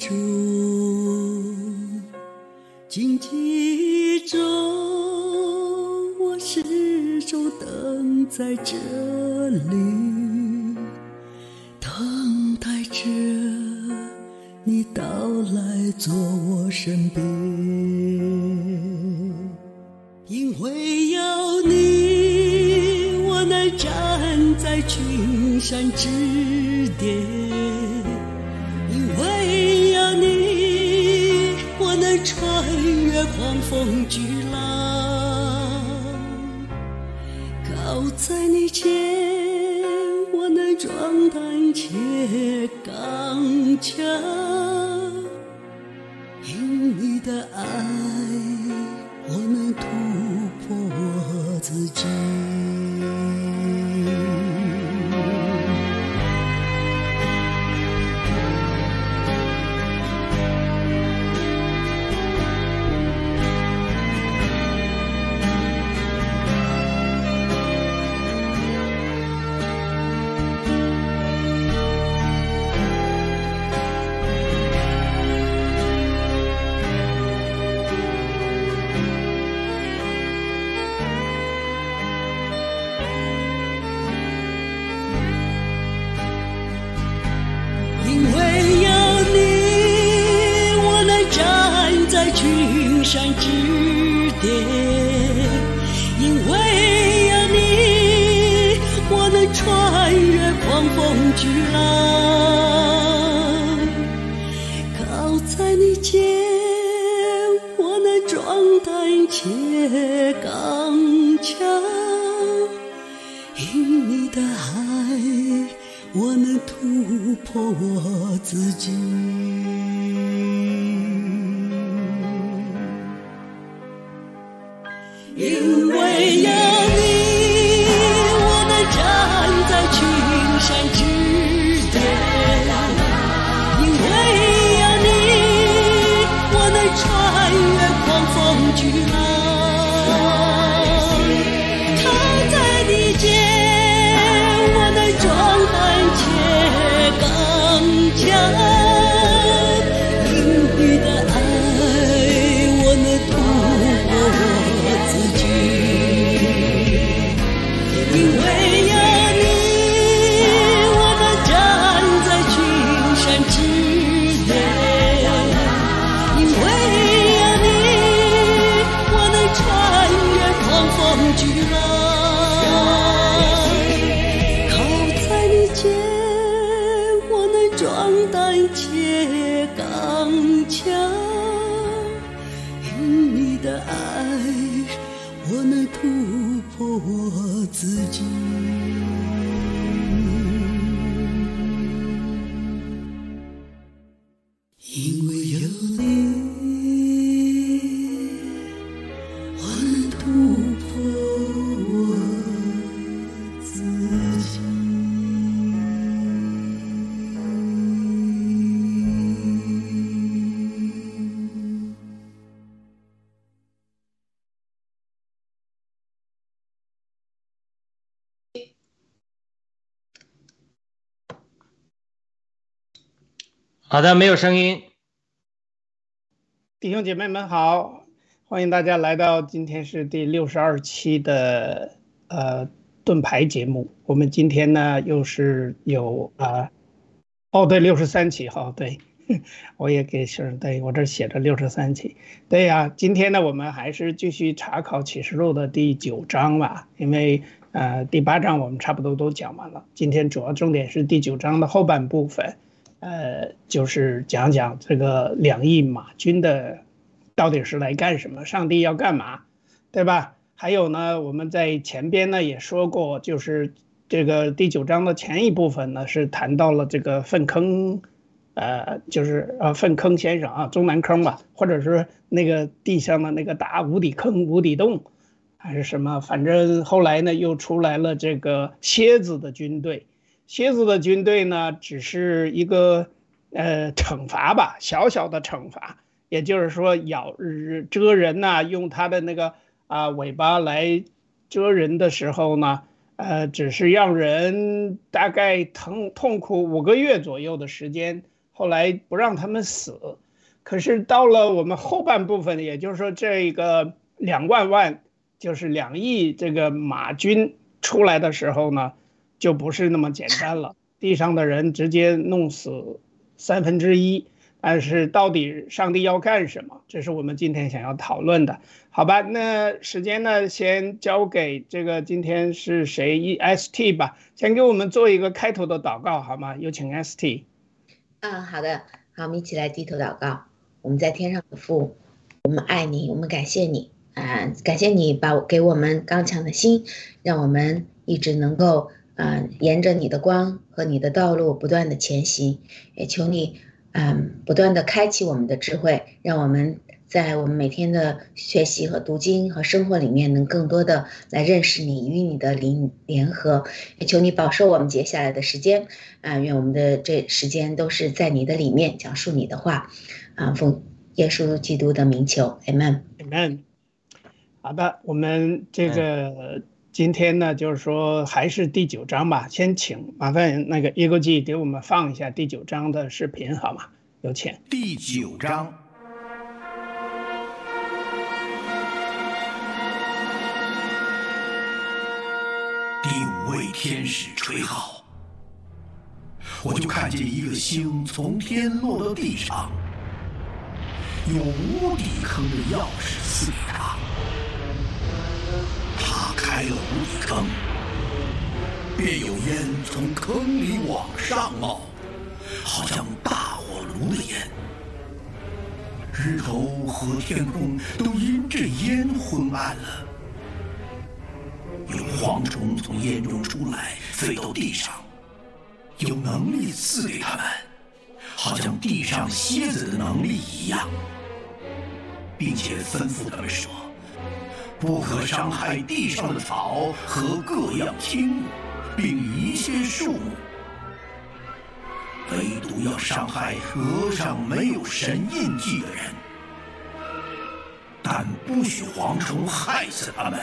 负沉重。荆棘中，我始终等在这里，好的，没有声音。弟兄姐妹们好，欢迎大家来到今天是第六十二期的呃盾牌节目。我们今天呢又是有啊、哦对，六十三期哈，对，我也给是对我这写着六十三期。对呀、今天呢我们还是继续查考启示录的第九章吧，因为呃第八章我们差不多都讲完了，今天主要重点是第九章的后半部分。呃，就是讲讲这个两亿马军的到底是来干什么，上帝要干嘛，对吧？还有呢，我们在前边呢也说过，就是这个第九章的前一部分呢是谈到了这个粪坑，呃，就是呃粪坑先生啊，中南坑吧，或者是那个地上的那个大无底坑、无底洞，还是什么，反正后来呢又出来了这个蝎子的军队。蝎子的军队呢，只是一个呃惩罚吧，小小的惩罚，也就是说咬蛰人呐，用它的那个啊尾巴来蛰人的时候呢，呃，只是让人大概疼痛苦五个月左右的时间，后来不让他们死。可是到了我们后半部分，也就是说这个两万万，就是两亿这个马军出来的时候呢，就不是那么简单了，地上的人直接弄死三分之一。但是到底上帝要干什么？这是我们今天想要讨论的，好吧？那时间呢，先交给这个今天是谁？E S T 吧，先给我们做一个开头的祷告，好吗？有请 S T。嗯，好的，好，我们一起来低头祷告。我们在天上的父，我们爱你，我们感谢你啊，感谢你把给我们刚强的心，让我们一直能够啊，沿着你的光和你的道路不断的前行。也求你，嗯，不断的开启我们的智慧，让我们在我们每天的学习和读经和生活里面，能更多的来认识你，与你的灵联合。也求你保守我们接下来的时间，啊，愿我们的这时间都是在你的里面讲述你的话。啊，奉耶稣基督的名求，Amen，Amen。好的，我们这个今天呢，就是说还是第九章吧。先请麻烦那个耶哥记给我们放一下第九章的视频，好吗？有请。第九章，第五位天使吹号，我就看见一个星从天落到地上。有无底坑的钥匙赐给他，他开了无底坑，便有烟从坑里往上冒，好像大火炉的烟。日头和天空都因这烟昏暗了。有蝗虫从烟中出来，飞到地上，有能力赐给他们。好像地上蝎子的能力一样，并且吩咐他们说：“不可伤害地上的草和各样青物，并一些树木，唯独要伤害额上没有神印记的人。但不许蝗虫害死他们，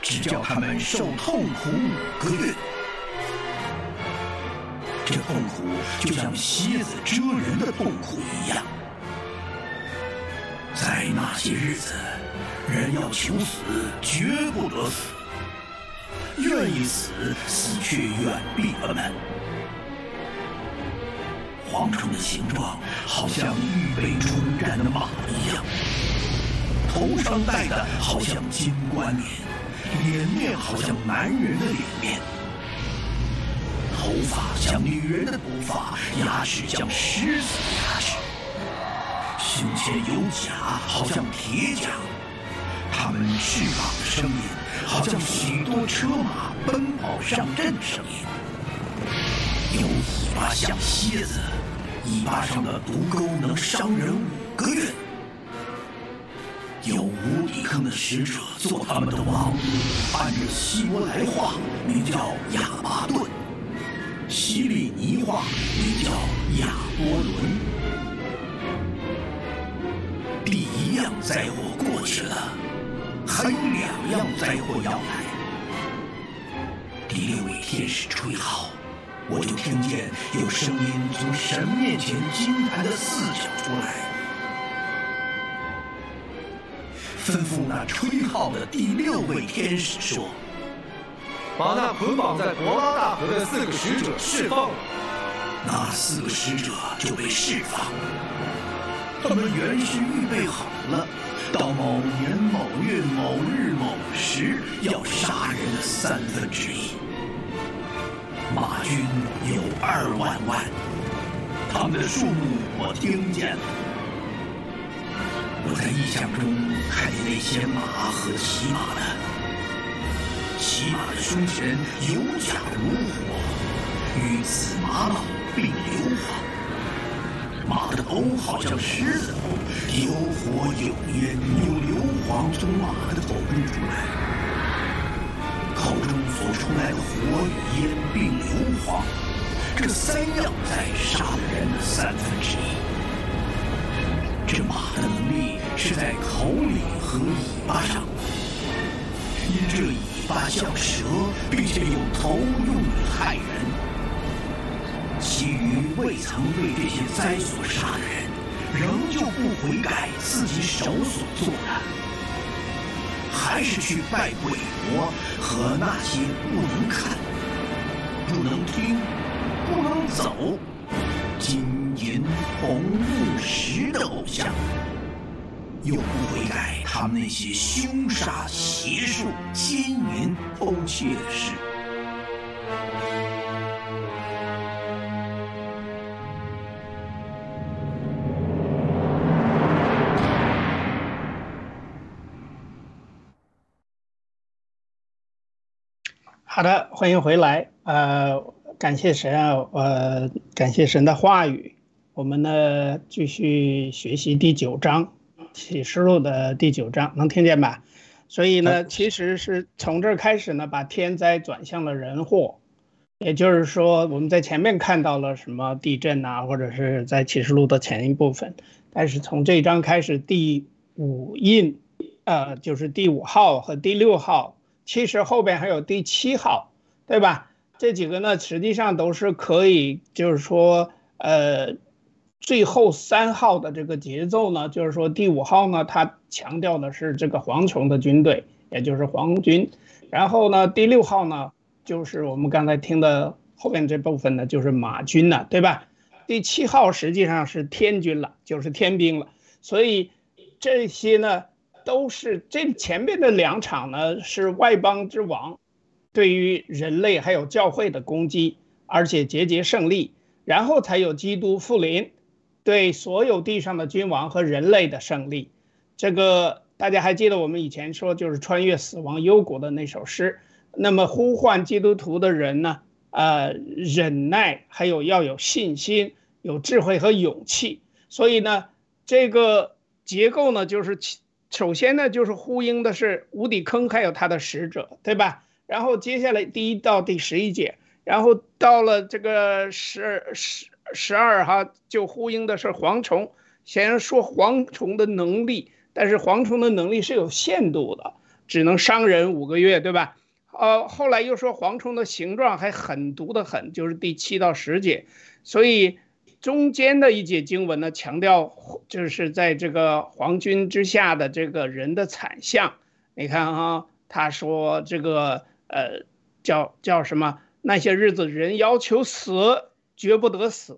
只叫他们受痛苦五个月。”这痛苦就像蝎子蛰人的痛苦一样，在那些日子，人要求死，绝不得死；愿意死，死却远避他们。蝗虫的形状好像预备出战的马一样，头上戴的好像金冠冕，脸面好像男人的脸面。头发像女人的头发，牙齿像狮子的牙齿，胸前有甲，好像铁甲。他们翅膀的声音，好像许多车马奔跑上阵的声音。有尾巴像蝎子，尾巴上的毒钩能伤人五个月。有无底坑的使者做他们的王，按着希伯来话名叫亚巴顿。希利尼话名叫亚波伦。第一样灾祸过去了，还有两样灾祸要来。第六位天使吹号，我就听见有声音从神面前金坛的四角出来，吩咐那吹号的第六位天使说。把那捆绑在伯拉大河的四个使者释放了，那四个使者就被释放。他们原是预备好了，到某年某月某日某时要杀人的三分之一。马军有二万万，他们的数目我听见了。我在异象中看见那些马和骑马的。骑马的胸前有甲如火，与紫玛瑙并硫磺。马的头好像狮子头，有火有烟有硫磺从马的口中出来，口中所出来的火与烟并硫磺，这三样在杀了人的三分之一。这马的能力是在口里和尾巴上，因这尾巴像蛇，并且有头用以害人。基于未曾被这些灾所杀的人，仍旧不悔改自己手所做的，还是去拜鬼魔和那些不能看、不能听、不能走。金银铜木石的偶像，又不悔改他们那些凶杀、邪术、奸淫、偷窃的事。好的，欢迎回来。呃，感谢神啊，呃，感谢神的话语。我们呢继续学习第九章启示录的第九章，能听见吧？所以呢，其实是从这儿开始呢，把天灾转向了人祸。也就是说，我们在前面看到了什么地震呐，或者是在启示录的前一部分。但是从这一章开始，第五印，呃，就是第五号和第六号。其实后边还有第七号，对吧？这几个呢，实际上都是可以，就是说，呃，最后三号的这个节奏呢，就是说第五号呢，它强调的是这个蝗虫的军队，也就是黄军。然后呢，第六号呢，就是我们刚才听的后面这部分呢，就是马军了，对吧？第七号实际上是天军了，就是天兵了。所以这些呢。都是这前面的两场呢，是外邦之王对于人类还有教会的攻击，而且节节胜利，然后才有基督复临，对所有地上的君王和人类的胜利。这个大家还记得我们以前说，就是穿越死亡幽谷的那首诗。那么呼唤基督徒的人呢，呃，忍耐，还有要有信心、有智慧和勇气。所以呢，这个结构呢，就是。首先呢，就是呼应的是无底坑还有他的使者，对吧？然后接下来第一到第十一节，然后到了这个十十十二哈，就呼应的是蝗虫。先说蝗虫的能力，但是蝗虫的能力是有限度的，只能伤人五个月，对吧？呃，后来又说蝗虫的形状还狠毒的很，就是第七到十节，所以。中间的一节经文呢，强调就是在这个皇军之下的这个人的惨相。你看哈，他说这个呃叫叫什么？那些日子人要求死，绝不得死；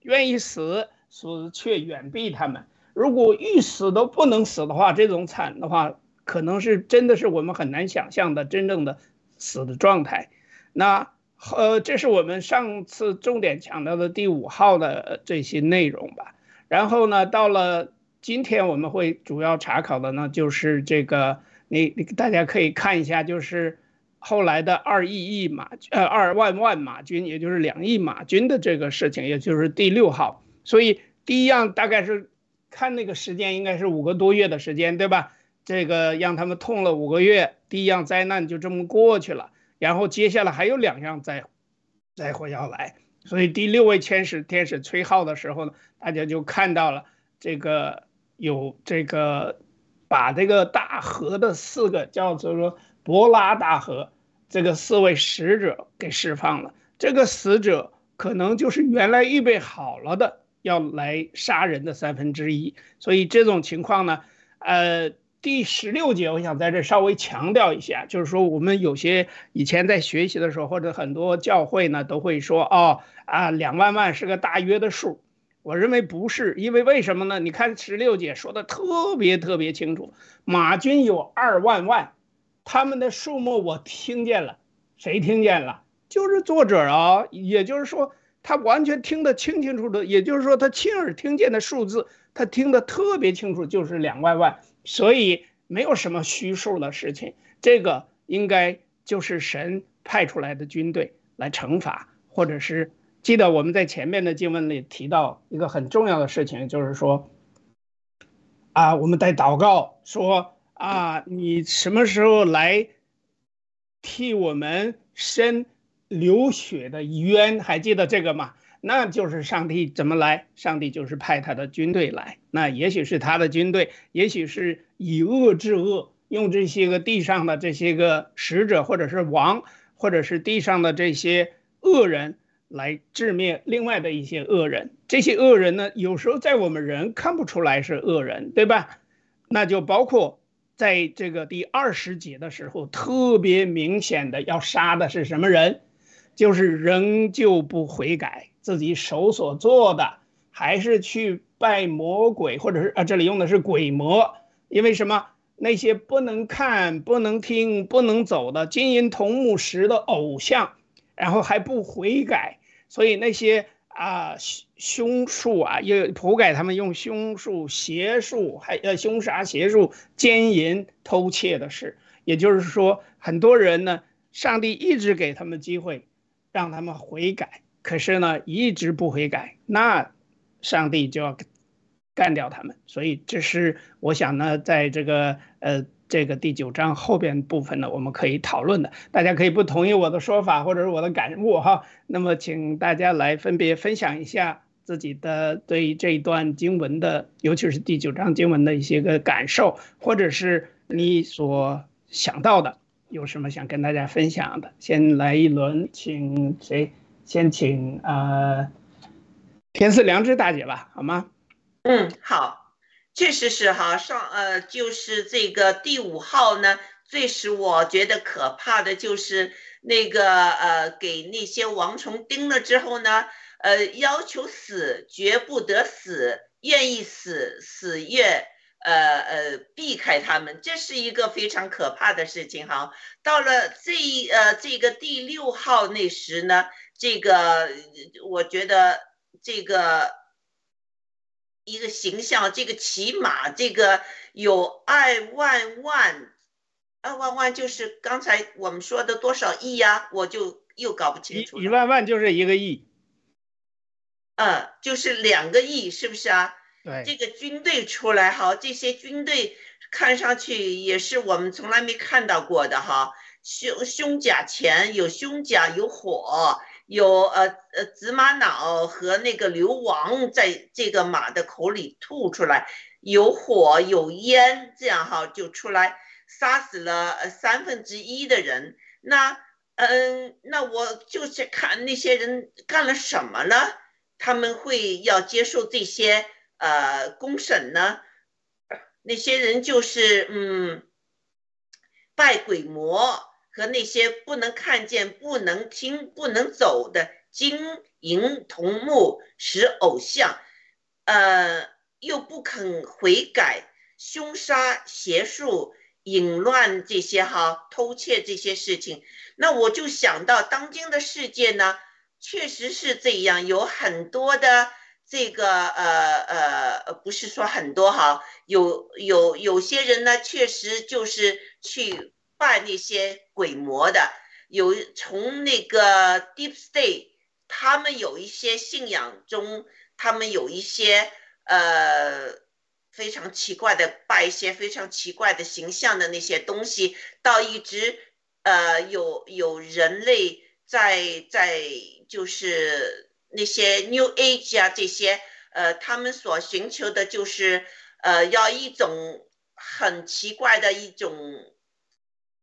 愿意死，死却远避他们。如果欲死都不能死的话，这种惨的话，可能是真的是我们很难想象的真正的死的状态。那。呃，这是我们上次重点强调的第五号的这些内容吧。然后呢，到了今天我们会主要查考的呢，就是这个，你你大家可以看一下，就是后来的二亿亿马，呃，二万万马军，也就是两亿马军的这个事情，也就是第六号。所以第一样大概是看那个时间，应该是五个多月的时间，对吧？这个让他们痛了五个月，第一样灾难就这么过去了。然后接下来还有两样灾灾祸要来，所以第六位天使天使吹号的时候呢，大家就看到了这个有这个把这个大河的四个叫做说伯拉大河这个四位使者给释放了。这个死者可能就是原来预备好了的要来杀人的三分之一，所以这种情况呢，呃。第十六节，我想在这稍微强调一下，就是说我们有些以前在学习的时候，或者很多教会呢都会说，哦啊，两万万是个大约的数。我认为不是，因为为什么呢？你看十六节说的特别特别清楚，马军有二万万，他们的数目我听见了，谁听见了？就是作者啊，也就是说他完全听得清清楚楚，也就是说他亲耳听见的数字，他听得特别清楚，就是两万万。所以没有什么虚数的事情，这个应该就是神派出来的军队来惩罚，或者是记得我们在前面的经文里提到一个很重要的事情，就是说，啊，我们在祷告说啊，你什么时候来替我们伸流血的冤？还记得这个吗？那就是上帝怎么来？上帝就是派他的军队来。那也许是他的军队，也许是以恶制恶，用这些个地上的这些个使者，或者是王，或者是地上的这些恶人来致灭另外的一些恶人。这些恶人呢，有时候在我们人看不出来是恶人，对吧？那就包括在这个第二十节的时候，特别明显的要杀的是什么人？就是仍旧不悔改，自己手所做的，还是去拜魔鬼，或者是啊，这里用的是鬼魔，因为什么？那些不能看、不能听、不能走的金银铜木石的偶像，然后还不悔改，所以那些啊凶术啊，又普改他们用凶术、邪术，还呃凶杀、邪术、奸淫、偷窃的事，也就是说，很多人呢，上帝一直给他们机会。让他们悔改，可是呢，一直不悔改，那上帝就要干掉他们。所以，这是我想呢，在这个呃这个第九章后边部分呢，我们可以讨论的。大家可以不同意我的说法，或者是我的感悟哈。那么，请大家来分别分享一下自己的对这一段经文的，尤其是第九章经文的一些个感受，或者是你所想到的。有什么想跟大家分享的？先来一轮，请谁？先请呃，天赐良知大姐吧，好吗？嗯，好，确实是哈，上呃，就是这个第五号呢，最使我觉得可怕的就是那个呃，给那些王虫叮了之后呢，呃，要求死绝不得死，愿意死死越。呃呃，避开他们，这是一个非常可怕的事情哈。到了这呃这个第六号那时呢，这个我觉得这个一个形象，这个骑马，这个有二万万，二万万就是刚才我们说的多少亿呀？我就又搞不清楚。一万万就是一个亿，嗯，就是两个亿，是不是啊？对这个军队出来哈，这些军队看上去也是我们从来没看到过的哈。胸胸甲前有胸甲，有火，有呃呃紫玛瑙和那个流亡在这个马的口里吐出来，有火有烟，这样哈就出来杀死了三分之一的人。那嗯，那我就是看那些人干了什么呢，他们会要接受这些。呃，公审呢，那些人就是嗯，拜鬼魔和那些不能看见、不能听、不能走的金银铜木石偶像，呃，又不肯悔改，凶杀、邪术、淫乱这些哈，偷窃这些事情，那我就想到当今的世界呢，确实是这样，有很多的。这个呃呃不是说很多哈，有有有些人呢，确实就是去拜那些鬼魔的，有从那个 Deep State，他们有一些信仰中，他们有一些呃非常奇怪的拜一些非常奇怪的形象的那些东西，到一直呃有有人类在在就是。那些 New Age 啊，这些呃，他们所寻求的就是，呃，要一种很奇怪的一种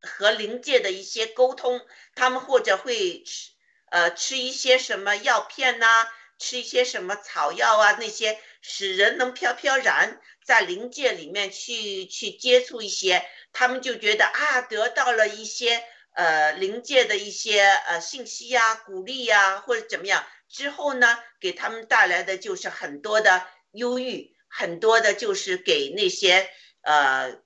和灵界的一些沟通。他们或者会吃呃吃一些什么药片呐，吃一些什么草药啊，那些使人能飘飘然在灵界里面去去接触一些，他们就觉得啊，得到了一些呃灵界的一些呃信息呀、鼓励呀，或者怎么样。之后呢，给他们带来的就是很多的忧郁，很多的就是给那些呃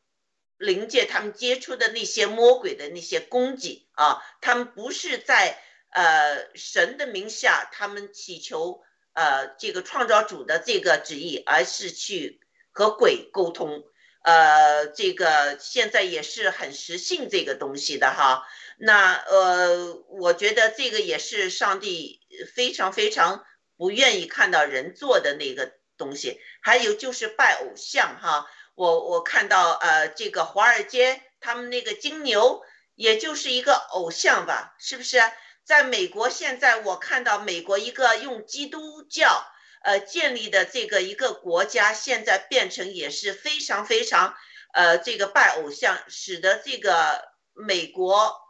灵界他们接触的那些魔鬼的那些攻击啊，他们不是在呃神的名下，他们祈求呃这个创造主的这个旨意，而是去和鬼沟通，呃，这个现在也是很实信这个东西的哈。那呃，我觉得这个也是上帝非常非常不愿意看到人做的那个东西。还有就是拜偶像哈，我我看到呃，这个华尔街他们那个金牛，也就是一个偶像吧，是不是？在美国现在我看到美国一个用基督教呃建立的这个一个国家，现在变成也是非常非常呃这个拜偶像，使得这个美国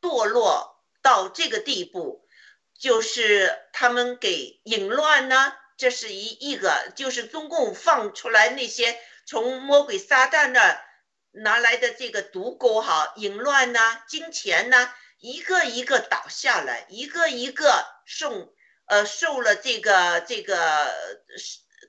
堕落到这个地步，就是他们给淫乱呢，这是一一个，就是中共放出来那些从魔鬼撒旦那拿来的这个毒钩哈，淫乱呐、金钱呐，一个一个倒下来，一个一个受呃受了这个这个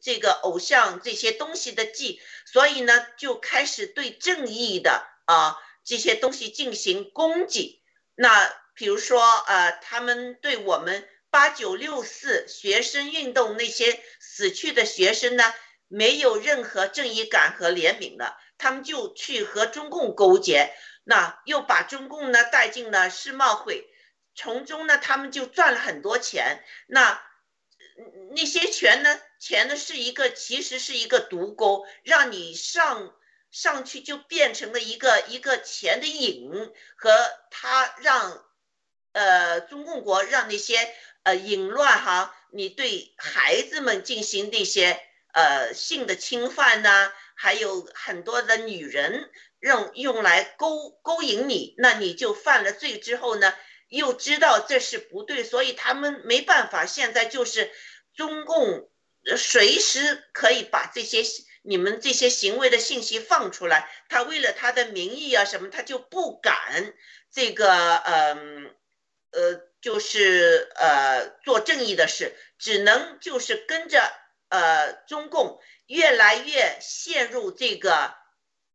这个偶像这些东西的计，所以呢就开始对正义的啊这些东西进行攻击。那比如说呃，他们对我们八九六四学生运动那些死去的学生呢，没有任何正义感和怜悯的。他们就去和中共勾结，那又把中共呢带进了世贸会，从中呢他们就赚了很多钱。那那些钱呢，钱呢是一个其实是一个毒钩，让你上上去就变成了一个一个钱的瘾，和他让呃中共国让那些呃淫乱哈，你对孩子们进行那些呃性的侵犯呐。还有很多的女人用用来勾勾引你，那你就犯了罪之后呢，又知道这是不对，所以他们没办法。现在就是中共随时可以把这些你们这些行为的信息放出来，他为了他的名义啊什么，他就不敢这个嗯呃就是呃做正义的事，只能就是跟着呃中共。越来越陷入这个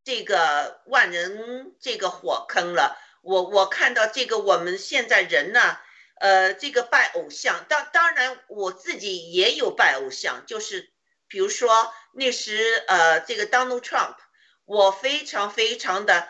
这个万人这个火坑了。我我看到这个，我们现在人呢，呃，这个拜偶像，当当然我自己也有拜偶像，就是比如说那时呃，这个 Donald Trump，我非常非常的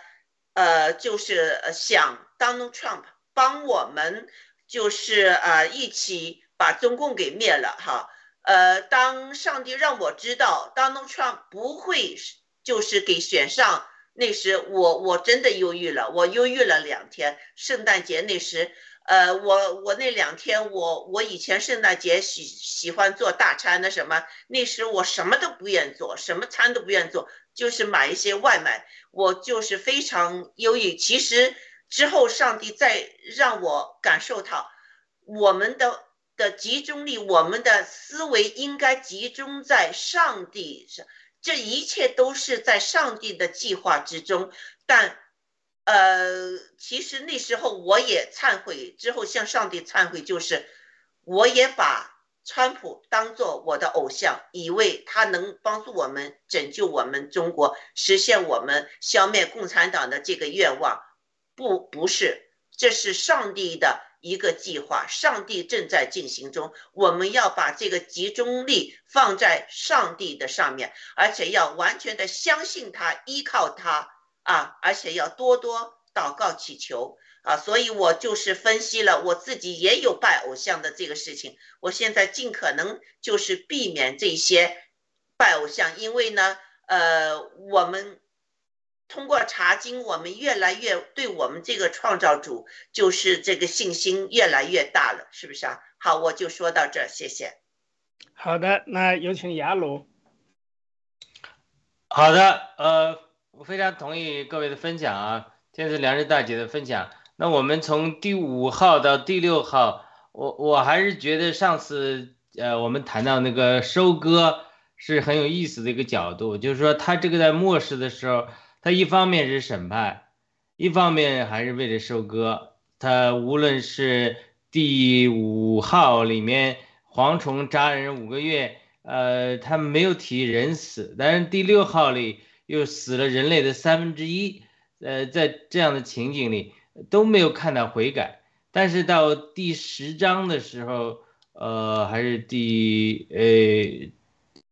呃，就是想 Donald Trump 帮我们，就是呃一起把中共给灭了哈。呃，当上帝让我知道 Donald Trump 不会就是给选上，那时我我真的忧郁了，我忧郁了两天。圣诞节那时，呃，我我那两天我我以前圣诞节喜喜欢做大餐的什么，那时我什么都不愿做，什么餐都不愿做，就是买一些外卖，我就是非常忧郁。其实之后上帝再让我感受到我们的。的集中力，我们的思维应该集中在上帝上，这一切都是在上帝的计划之中。但，呃，其实那时候我也忏悔，之后向上帝忏悔，就是我也把川普当做我的偶像，以为他能帮助我们拯救我们中国，实现我们消灭共产党的这个愿望。不，不是，这是上帝的。一个计划，上帝正在进行中。我们要把这个集中力放在上帝的上面，而且要完全的相信他，依靠他啊！而且要多多祷告祈求啊！所以我就是分析了我自己也有拜偶像的这个事情。我现在尽可能就是避免这些拜偶像，因为呢，呃，我们。通过查经，我们越来越对我们这个创造主就是这个信心越来越大了，是不是啊？好，我就说到这儿，谢谢。好的，那有请雅鲁。好的，呃，我非常同意各位的分享啊，天赐良知大姐的分享。那我们从第五号到第六号，我我还是觉得上次呃我们谈到那个收割是很有意思的一个角度，就是说他这个在末世的时候。他一方面是审判，一方面还是为了收割。他无论是第五号里面蝗虫扎人五个月，呃，他没有提人死，但是第六号里又死了人类的三分之一，呃，在这样的情景里都没有看到悔改。但是到第十章的时候，呃，还是第呃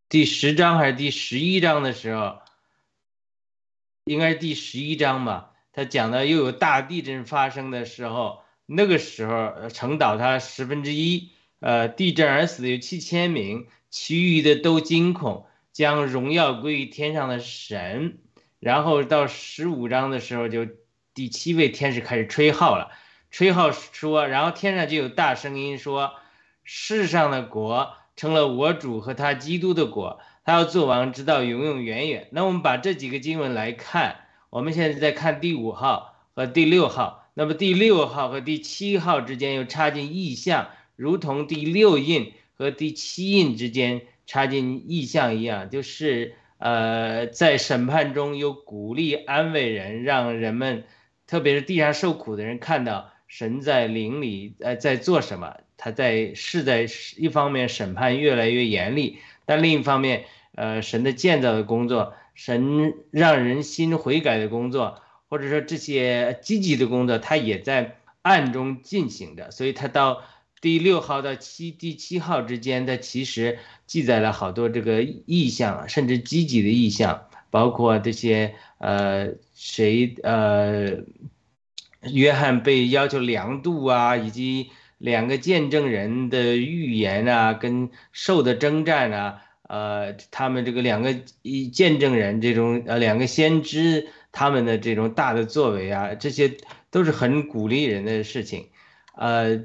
第十章还是第十一章的时候。应该是第十一章吧，他讲的又有大地震发生的时候，那个时候城倒塌十分之一，呃，地震而死的有七千名，其余的都惊恐，将荣耀归于天上的神。然后到十五章的时候，就第七位天使开始吹号了。吹号说，然后天上就有大声音说：“世上的国成了我主和他基督的国，他要做王，直到永永远远。”那我们把这几个经文来看，我们现在在看第五号和第六号。那么第六号和第七号之间又插进意象，如同第六印和第七印之间插进意象一样，就是呃，在审判中有鼓励安慰人，让人们，特别是地上受苦的人看到。神在灵里，呃，在做什么？他在是在一方面审判越来越严厉，但另一方面，呃，神的建造的工作，神让人心悔改的工作，或者说这些积极的工作，他也在暗中进行着。所以，他到第六号到七第七号之间，他其实记载了好多这个意象，甚至积极的意象，包括这些呃谁呃。约翰被要求量度啊，以及两个见证人的预言啊，跟兽的征战啊，呃，他们这个两个一见证人这种呃两个先知他们的这种大的作为啊，这些都是很鼓励人的事情，呃，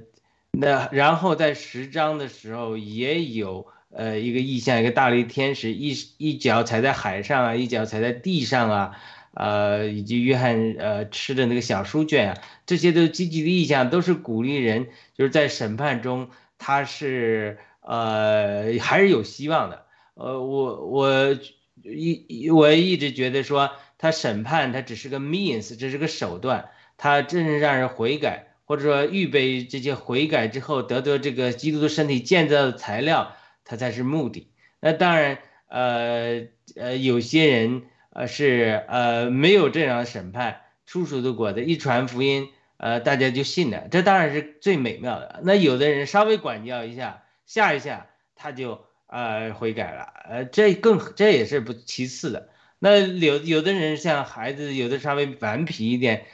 那然后在十章的时候也有呃一个意象，一个大力天使一一脚踩在海上啊，一脚踩在地上啊。呃，以及约翰呃吃的那个小书卷啊，这些都积极的意向，都是鼓励人，就是在审判中他是呃还是有希望的。呃，我我一我一直觉得说他审判他只是个 means，这是个手段，他真是让人悔改，或者说预备这些悔改之后得到这个基督的身体建造的材料，他才是目的。那当然，呃呃，有些人。呃，是呃，没有这样的审判，出熟的果子一传福音，呃，大家就信了，这当然是最美妙的。那有的人稍微管教一下，吓一下，他就呃悔改了，呃，这更这也是不其次的。那有有的人像孩子，有的稍微顽皮一点，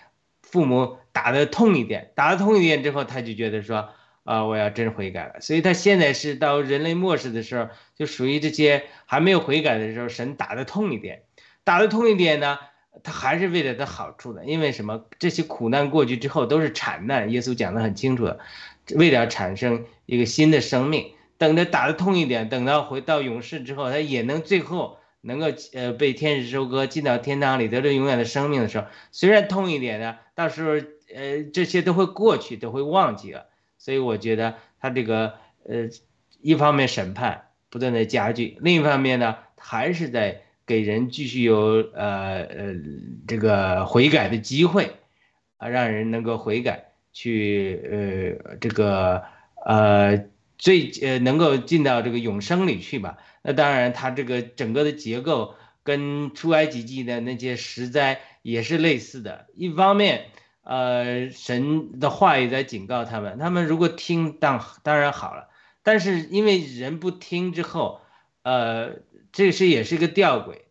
父母打的痛一点，打的痛一点之后，他就觉得说，啊，我要真悔改了。所以他现在是到人类末世的时候，就属于这些还没有悔改的时候，神打的痛一点。打得痛一点呢，他还是为了他好处的，因为什么？这些苦难过去之后都是产难，耶稣讲得很清楚的，为了产生一个新的生命。等着打得痛一点，等到回到勇士之后，他也能最后能够呃被天使收割，进到天堂里得到永远的生命的时候，虽然痛一点呢，到时候呃这些都会过去，都会忘记了。所以我觉得他这个呃一方面审判不断的加剧，另一方面呢还是在。给人继续有呃呃这个悔改的机会，啊，让人能够悔改，去呃这个呃最呃能够进到这个永生里去吧。那当然，它这个整个的结构跟出埃及记的那些十灾也是类似的。一方面，呃，神的话也在警告他们，他们如果听当当然好了，但是因为人不听之后，呃。这是也是一个吊诡，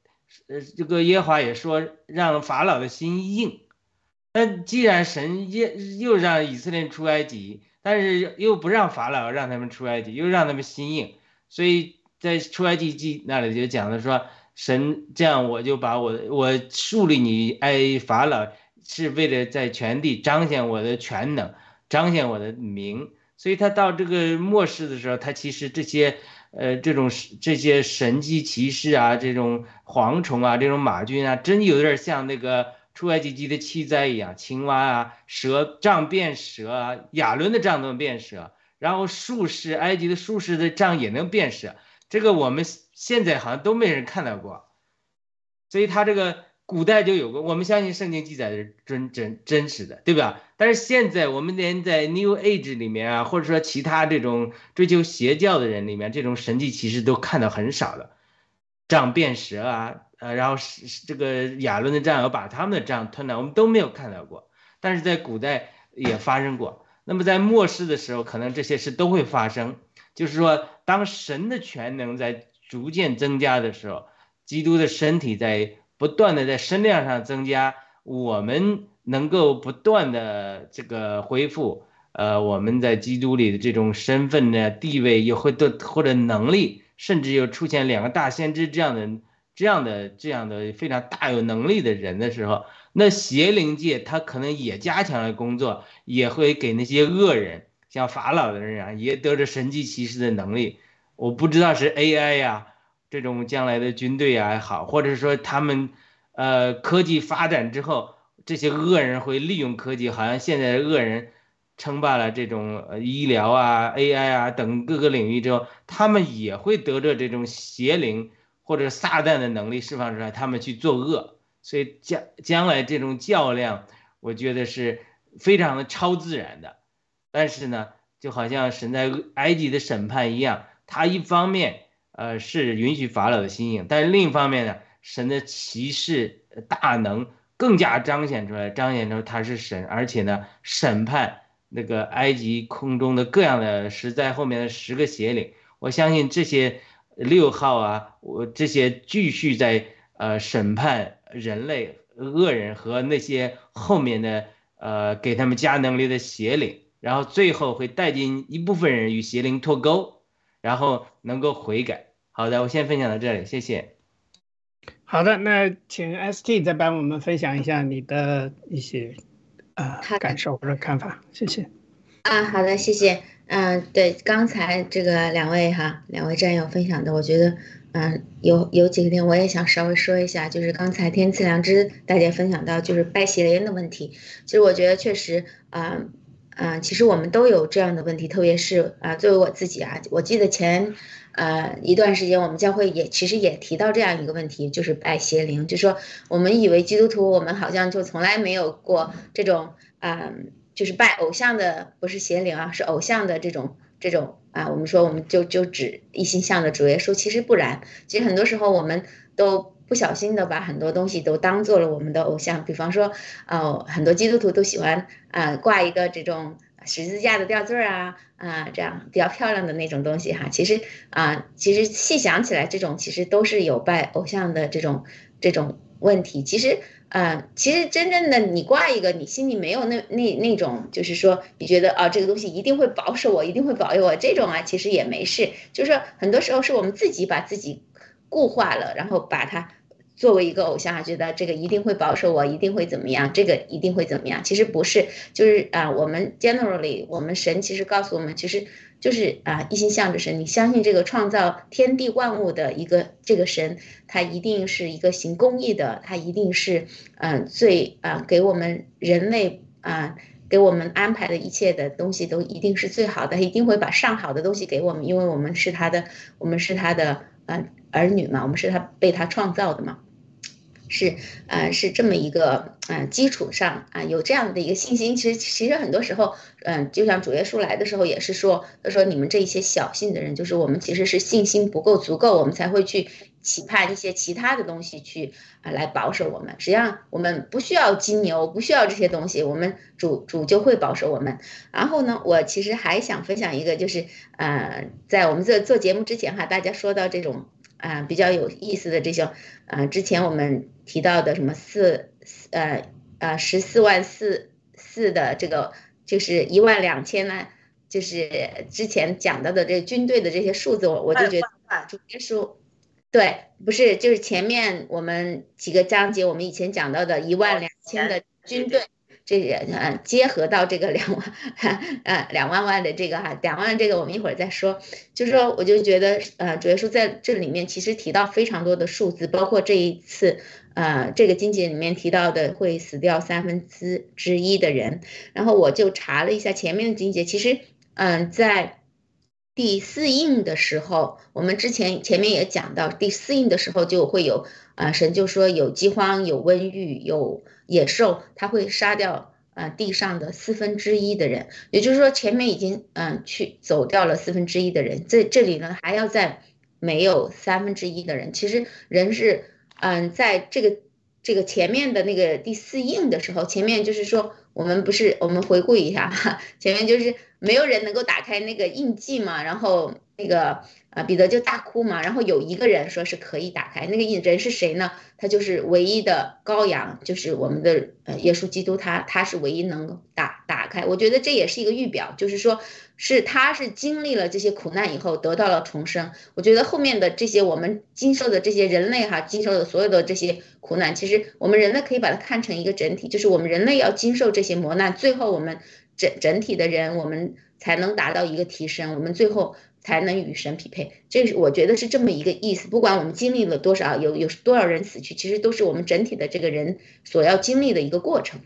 呃，这个耶华也说让法老的心硬。那既然神又又让以色列出埃及，但是又不让法老让他们出埃及，又让他们心硬，所以在出埃及记那里就讲的说，神这样我就把我我树立你埃法老，是为了在全地彰显我的全能，彰显我的名。所以他到这个末世的时候，他其实这些。呃，这种这些神机骑士啊，这种蝗虫啊，这种马军啊，真有点像那个出埃及记的七灾一样，青蛙啊，蛇杖变蛇啊，亚伦的杖都能变蛇，然后术士埃及的术士的杖也能变蛇，这个我们现在好像都没人看到过，所以他这个。古代就有过，我们相信圣经记载的是真真真实的，对吧？但是现在我们连在 New Age 里面啊，或者说其他这种追求邪教的人里面，这种神迹其实都看到很少了。杖变蛇啊，呃，然后是这个亚伦的杖要把他们的杖吞了，我们都没有看到过。但是在古代也发生过。那么在末世的时候，可能这些事都会发生。就是说，当神的全能在逐渐增加的时候，基督的身体在。不断的在身量上增加，我们能够不断的这个恢复，呃，我们在基督里的这种身份呢、地位，又会的或者能力，甚至又出现两个大先知这样的这样的这样的非常大有能力的人的时候，那邪灵界他可能也加强了工作，也会给那些恶人，像法老的人啊，也得着神迹奇事的能力。我不知道是 AI 呀，这种将来的军队啊也好，或者说他们，呃，科技发展之后，这些恶人会利用科技，好像现在的恶人。称霸了这种医疗啊、AI 啊等各个领域之后，他们也会得着这种邪灵或者撒旦的能力释放出来，他们去作恶。所以将将来这种较量，我觉得是非常的超自然的。但是呢，就好像神在埃及的审判一样，他一方面呃是允许法老的心意，但是另一方面呢，神的骑士大能更加彰显出来，彰显出他是神，而且呢审判。那个埃及空中的各样的十在后面的十个邪灵，我相信这些六号啊，我这些继续在呃审判人类恶人和那些后面的呃给他们加能力的邪灵，然后最后会带进一部分人与邪灵脱钩，然后能够悔改。好的，我先分享到这里，谢谢。好的，那请 ST 再帮我们分享一下你的一些。啊，感受或者看法，谢谢。啊，好的，谢谢。嗯，对，刚才这个两位哈，两位战友分享的，我觉得，嗯，有有几个点我也想稍微说一下，就是刚才天赐良知大家分享到，就是拜邪灵的问题。其实我觉得确实，啊，啊，其实我们都有这样的问题，特别是啊，作为我自己啊，我记得前。呃，一段时间我们教会也其实也提到这样一个问题，就是拜邪灵，就说我们以为基督徒我们好像就从来没有过这种啊，就是拜偶像的，不是邪灵啊，是偶像的这种这种啊，我们说我们就就指一心向的主耶稣，其实不然，其实很多时候我们都不小心的把很多东西都当做了我们的偶像，比方说，呃，很多基督徒都喜欢啊挂一个这种。十字架的吊坠啊啊，这样比较漂亮的那种东西哈，其实啊，其实细想起来，这种其实都是有拜偶像的这种这种问题。其实啊，其实真正的你挂一个，你心里没有那那那种，就是说你觉得啊，这个东西一定会保守我，一定会保佑我，这种啊，其实也没事。就是说，很多时候是我们自己把自己固化了，然后把它。作为一个偶像，觉得这个一定会保守我，一定会怎么样？这个一定会怎么样？其实不是，就是啊，我们 generally，我们神其实告诉我们，其实就是啊，一心向着神，你相信这个创造天地万物的一个这个神，他一定是一个行公义的，他一定是嗯最啊给我们人类啊给我们安排的一切的东西都一定是最好的，他一定会把上好的东西给我们，因为我们是他的，我们是他的呃儿女嘛，我们是他被他创造的嘛。是，呃，是这么一个，呃，基础上啊，有这样的一个信心。其实，其实很多时候，嗯，就像主耶稣来的时候也是说，他说你们这一些小信的人，就是我们其实是信心不够足够，我们才会去期盼一些其他的东西去啊来保守我们。实际上，我们不需要金牛，不需要这些东西，我们主主就会保守我们。然后呢，我其实还想分享一个，就是，呃，在我们这做节目之前哈，大家说到这种。啊，比较有意思的这些，啊，之前我们提到的什么四，呃，呃，十四万四四的这个，就是一万两千呢，就是之前讲到的这军队的这些数字，我我就觉得主耶稣，对，不是，就是前面我们几个章节，我们以前讲到的一万两千的军队。这个呃，结合到这个两万，呃，两万万的这个哈，两万这个我们一会儿再说。就是说，我就觉得，呃，主要是在这里面其实提到非常多的数字，包括这一次，呃，这个经节里面提到的会死掉三分之之一的人。然后我就查了一下前面的经节，其实，嗯，在第四印的时候，我们之前前面也讲到，第四印的时候就会有，啊，神就说有饥荒、有瘟疫、有。野兽，它会杀掉呃地上的四分之一的人，也就是说前面已经嗯去走掉了四分之一的人，在这里呢还要再没有三分之一的人。其实人是嗯在这个这个前面的那个第四印的时候，前面就是说我们不是我们回顾一下哈，前面就是没有人能够打开那个印记嘛，然后那个啊彼得就大哭嘛，然后有一个人说是可以打开，那个人是谁呢？他就是唯一的羔羊，就是我们的呃耶稣基督他，他是唯一能够打打开。我觉得这也是一个预表，就是说是他是经历了这些苦难以后得到了重生。我觉得后面的这些我们经受的这些人类哈经受的所有的这些苦难，其实我们人类可以把它看成一个整体，就是我们人类要经受这些磨难，最后我们。整整体的人，我们才能达到一个提升，我们最后才能与神匹配。这是我觉得是这么一个意思。不管我们经历了多少，有有多少人死去，其实都是我们整体的这个人所要经历的一个过程。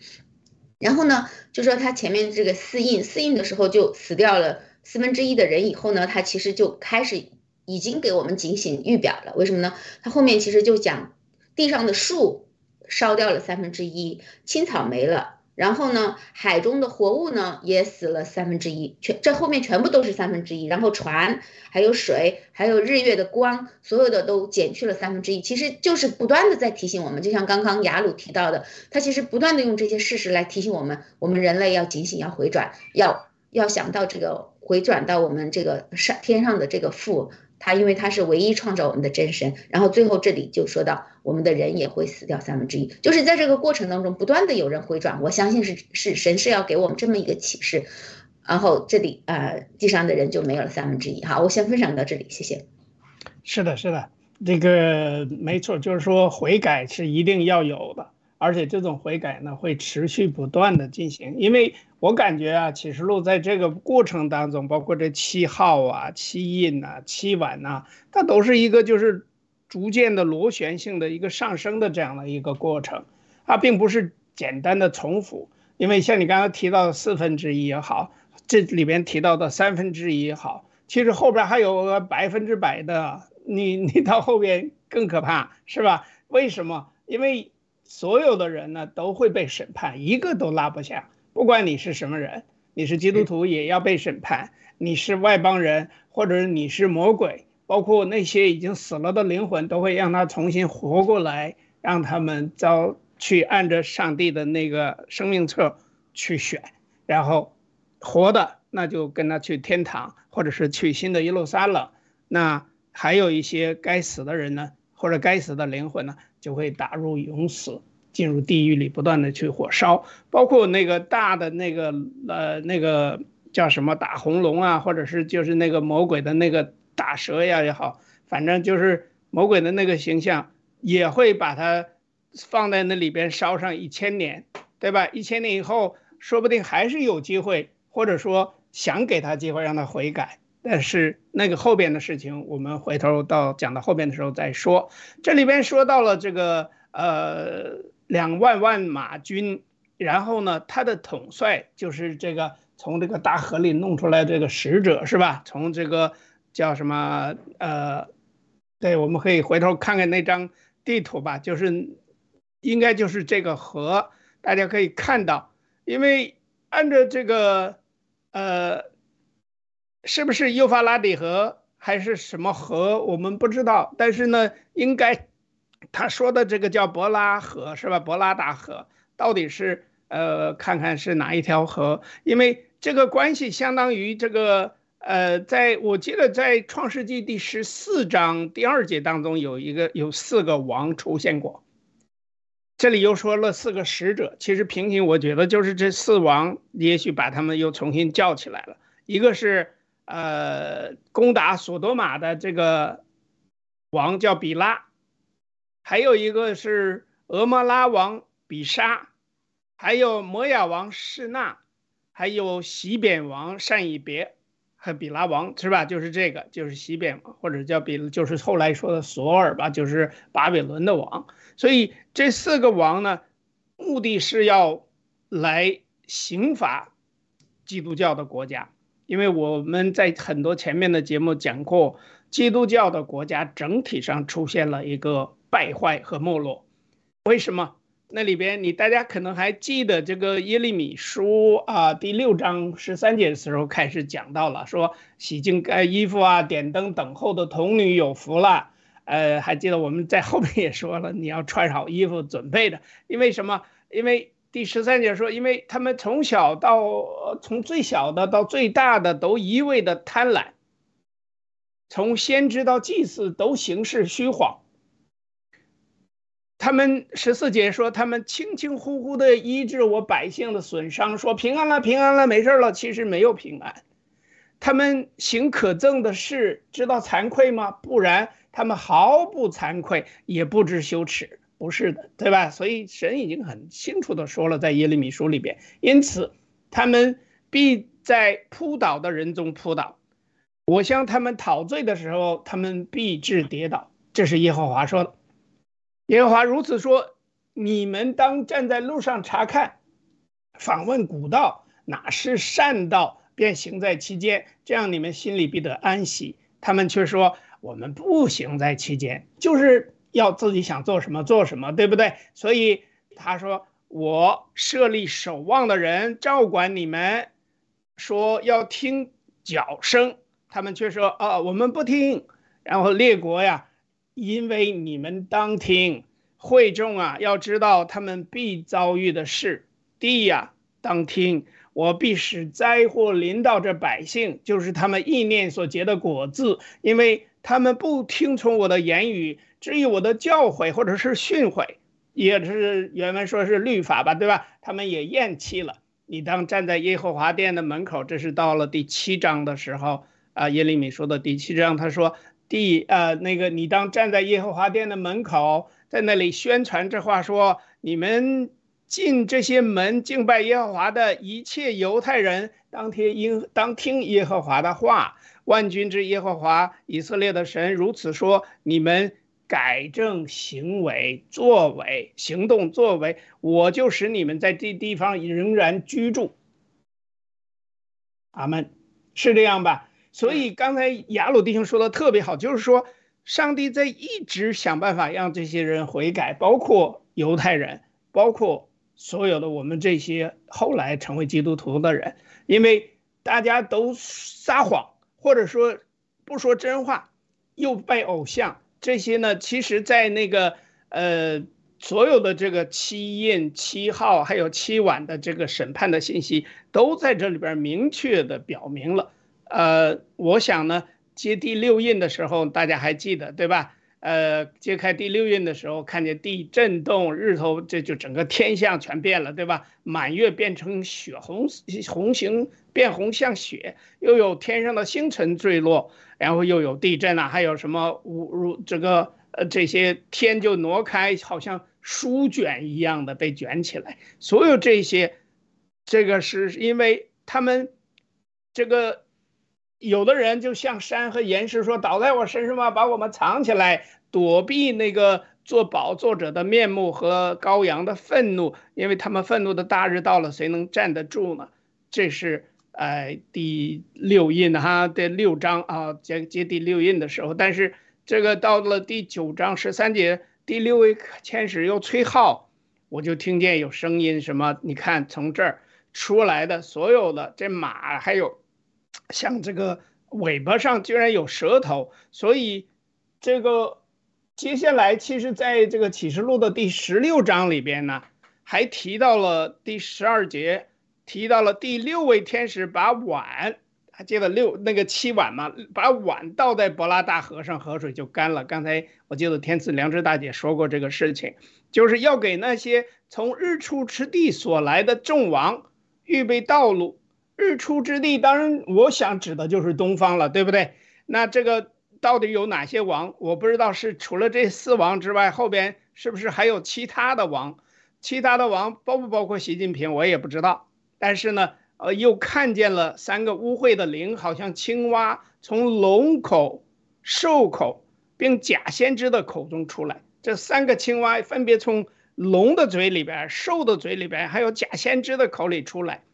然后呢，就说他前面这个四印，四印的时候就死掉了四分之一的人以后呢，他其实就开始已经给我们警醒预表了。为什么呢？他后面其实就讲地上的树烧掉了三分之一，青草没了。然后呢，海中的活物呢也死了三分之一，全这后面全部都是三分之一。然后船，还有水，还有日月的光，所有的都减去了三分之一。其实就是不断的在提醒我们，就像刚刚雅鲁提到的，他其实不断的用这些事实来提醒我们，我们人类要警醒，要回转，要要想到这个回转到我们这个上天上的这个父。他因为他是唯一创造我们的真神，然后最后这里就说到我们的人也会死掉三分之一，就是在这个过程当中不断的有人回转，我相信是是神是要给我们这么一个启示，然后这里呃地上的人就没有了三分之一。好，我先分享到这里，谢谢。是的，是的，这个没错，就是说悔改是一定要有的。而且这种悔改呢，会持续不断的进行，因为我感觉啊，启示录在这个过程当中，包括这七号啊、七印呐、七晚呐，它都是一个就是逐渐的螺旋性的一个上升的这样的一个过程，它并不是简单的重复。因为像你刚刚提到的四分之一也好，这里边提到的三分之一也好，其实后边还有个百分之百的，你你到后边更可怕，是吧？为什么？因为。所有的人呢都会被审判，一个都拉不下。不管你是什么人，你是基督徒也要被审判；你是外邦人，或者你是魔鬼，包括那些已经死了的灵魂，都会让他重新活过来，让他们遭去按着上帝的那个生命册去选，然后活的那就跟他去天堂，或者是去新的耶路撒冷。那还有一些该死的人呢，或者该死的灵魂呢？就会打入永死，进入地狱里，不断的去火烧，包括那个大的那个呃那个叫什么大红龙啊，或者是就是那个魔鬼的那个大蛇呀也好，反正就是魔鬼的那个形象，也会把它放在那里边烧上一千年，对吧？一千年以后，说不定还是有机会，或者说想给他机会让他悔改。但是那个后边的事情，我们回头到讲到后边的时候再说。这里边说到了这个呃两万万马军，然后呢，他的统帅就是这个从这个大河里弄出来这个使者是吧？从这个叫什么呃，对，我们可以回头看看那张地图吧，就是应该就是这个河，大家可以看到，因为按照这个呃。是不是幼发拉底河还是什么河？我们不知道。但是呢，应该他说的这个叫伯拉河是吧？伯拉达河到底是呃，看看是哪一条河？因为这个关系相当于这个呃，在我记得在创世纪第十四章第二节当中有一个有四个王出现过，这里又说了四个使者。其实平行我觉得就是这四王，也许把他们又重新叫起来了。一个是。呃，攻打索多玛的这个王叫比拉，还有一个是俄摩拉王比沙，还有摩亚王士那，还有西边王善以别和比拉王是吧？就是这个，就是西边王，或者叫比，就是后来说的索尔吧，就是巴比伦的王。所以这四个王呢，目的是要来刑罚基督教的国家。因为我们在很多前面的节目讲过，基督教的国家整体上出现了一个败坏和没落。为什么？那里边你大家可能还记得这个耶利米书啊，第六章十三节的时候开始讲到了，说洗净该衣服啊，点灯等候的童女有福了。呃，还记得我们在后面也说了，你要穿好衣服准备的，因为什么？因为第十三节说，因为他们从小到从最小的到最大的都一味的贪婪，从先知到祭司都行事虚晃。他们十四节说，他们轻轻呼呼的医治我百姓的损伤，说平安了，平安了，没事了。其实没有平安。他们行可憎的事，知道惭愧吗？不然，他们毫不惭愧，也不知羞耻。不是的，对吧？所以神已经很清楚的说了，在耶利米书里边，因此他们必在扑倒的人中扑倒。我向他们讨罪的时候，他们必致跌倒。这是耶和华说的。耶和华如此说：“你们当站在路上查看，访问古道，哪是善道，便行在其间，这样你们心里必得安息。”他们却说：“我们不行在其间，就是要自己想做什么做什么，对不对？”所以他说：“我设立守望的人，照管你们，说要听脚声，他们却说：‘啊，我们不听。’然后列国呀。”因为你们当听会众啊，要知道他们必遭遇的事。地呀，当听，我必使灾祸临到这百姓，就是他们意念所结的果子，因为他们不听从我的言语，至于我的教诲或者是训诲，也是原文说是律法吧，对吧？他们也厌弃了。你当站在耶和华殿的门口，这是到了第七章的时候啊，耶利米说的第七章，他说。第呃，那个你当站在耶和华殿的门口，在那里宣传这话，说你们进这些门敬拜耶和华的一切犹太人，当听应当听耶和华的话。万军之耶和华以色列的神如此说：你们改正行为、作为、行动、作为，我就使你们在这地方仍然居住。阿门，是这样吧？所以刚才雅鲁弟兄说的特别好，就是说，上帝在一直想办法让这些人悔改，包括犹太人，包括所有的我们这些后来成为基督徒的人，因为大家都撒谎，或者说不说真话，又拜偶像，这些呢，其实在那个呃所有的这个七印、七号还有七晚的这个审判的信息，都在这里边明确的表明了。呃，我想呢，接第六印的时候，大家还记得对吧？呃，揭开第六印的时候，看见地震动，日头这就整个天象全变了，对吧？满月变成血红，红形变红像血，又有天上的星辰坠落，然后又有地震啊，还有什么五如这个呃这些天就挪开，好像书卷一样的被卷起来。所有这些，这个是因为他们这个。有的人就像山和岩石说：“倒在我身上吧，把我们藏起来，躲避那个做宝座者的面目和羔羊的愤怒，因为他们愤怒的大日到了，谁能站得住呢？”这是呃第六印哈的六章啊，接接第六印的时候。但是这个到了第九章十三节，第六位天使又吹号，我就听见有声音，什么？你看从这儿出来的所有的这马还有。像这个尾巴上居然有舌头，所以这个接下来其实在这个启示录的第十六章里边呢，还提到了第十二节，提到了第六位天使把碗，还记得六那个七碗吗？把碗倒在伯拉大河上，河水就干了。刚才我记得天赐良知大姐说过这个事情，就是要给那些从日出之地所来的众王预备道路。日出之地，当然，我想指的就是东方了，对不对？那这个到底有哪些王？我不知道是除了这四王之外，后边是不是还有其他的王？其他的王包不包括习近平，我也不知道。但是呢，呃，又看见了三个污秽的灵，好像青蛙从龙口、兽口，并假先知的口中出来。这三个青蛙分别从龙的嘴里边、兽的嘴里边，还有假先知的口里出来。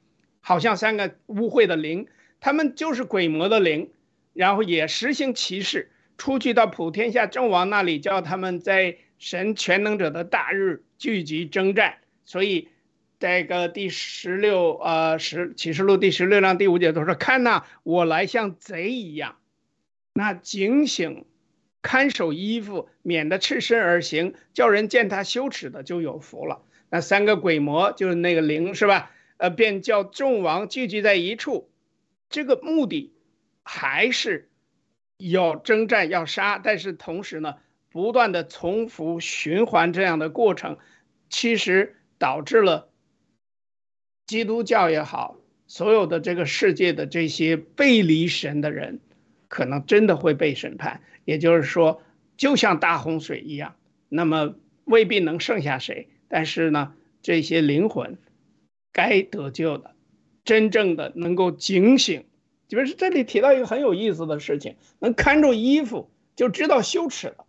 好像三个污秽的灵，他们就是鬼魔的灵，然后也实行歧视，出去到普天下正王那里，叫他们在神全能者的大日聚集征战。所以，这个第十六呃十启示录第十六章第五节都说：“看呐，我来像贼一样，那警醒，看守衣服，免得赤身而行，叫人见他羞耻的就有福了。”那三个鬼魔就是那个灵是吧？呃，便叫众王聚集在一处，这个目的还是要征战要杀，但是同时呢，不断的重复循环这样的过程，其实导致了基督教也好，所有的这个世界的这些背离神的人，可能真的会被审判。也就是说，就像大洪水一样，那么未必能剩下谁，但是呢，这些灵魂。该得救的，真正的能够警醒，就是这里提到一个很有意思的事情：能看住衣服就知道羞耻了，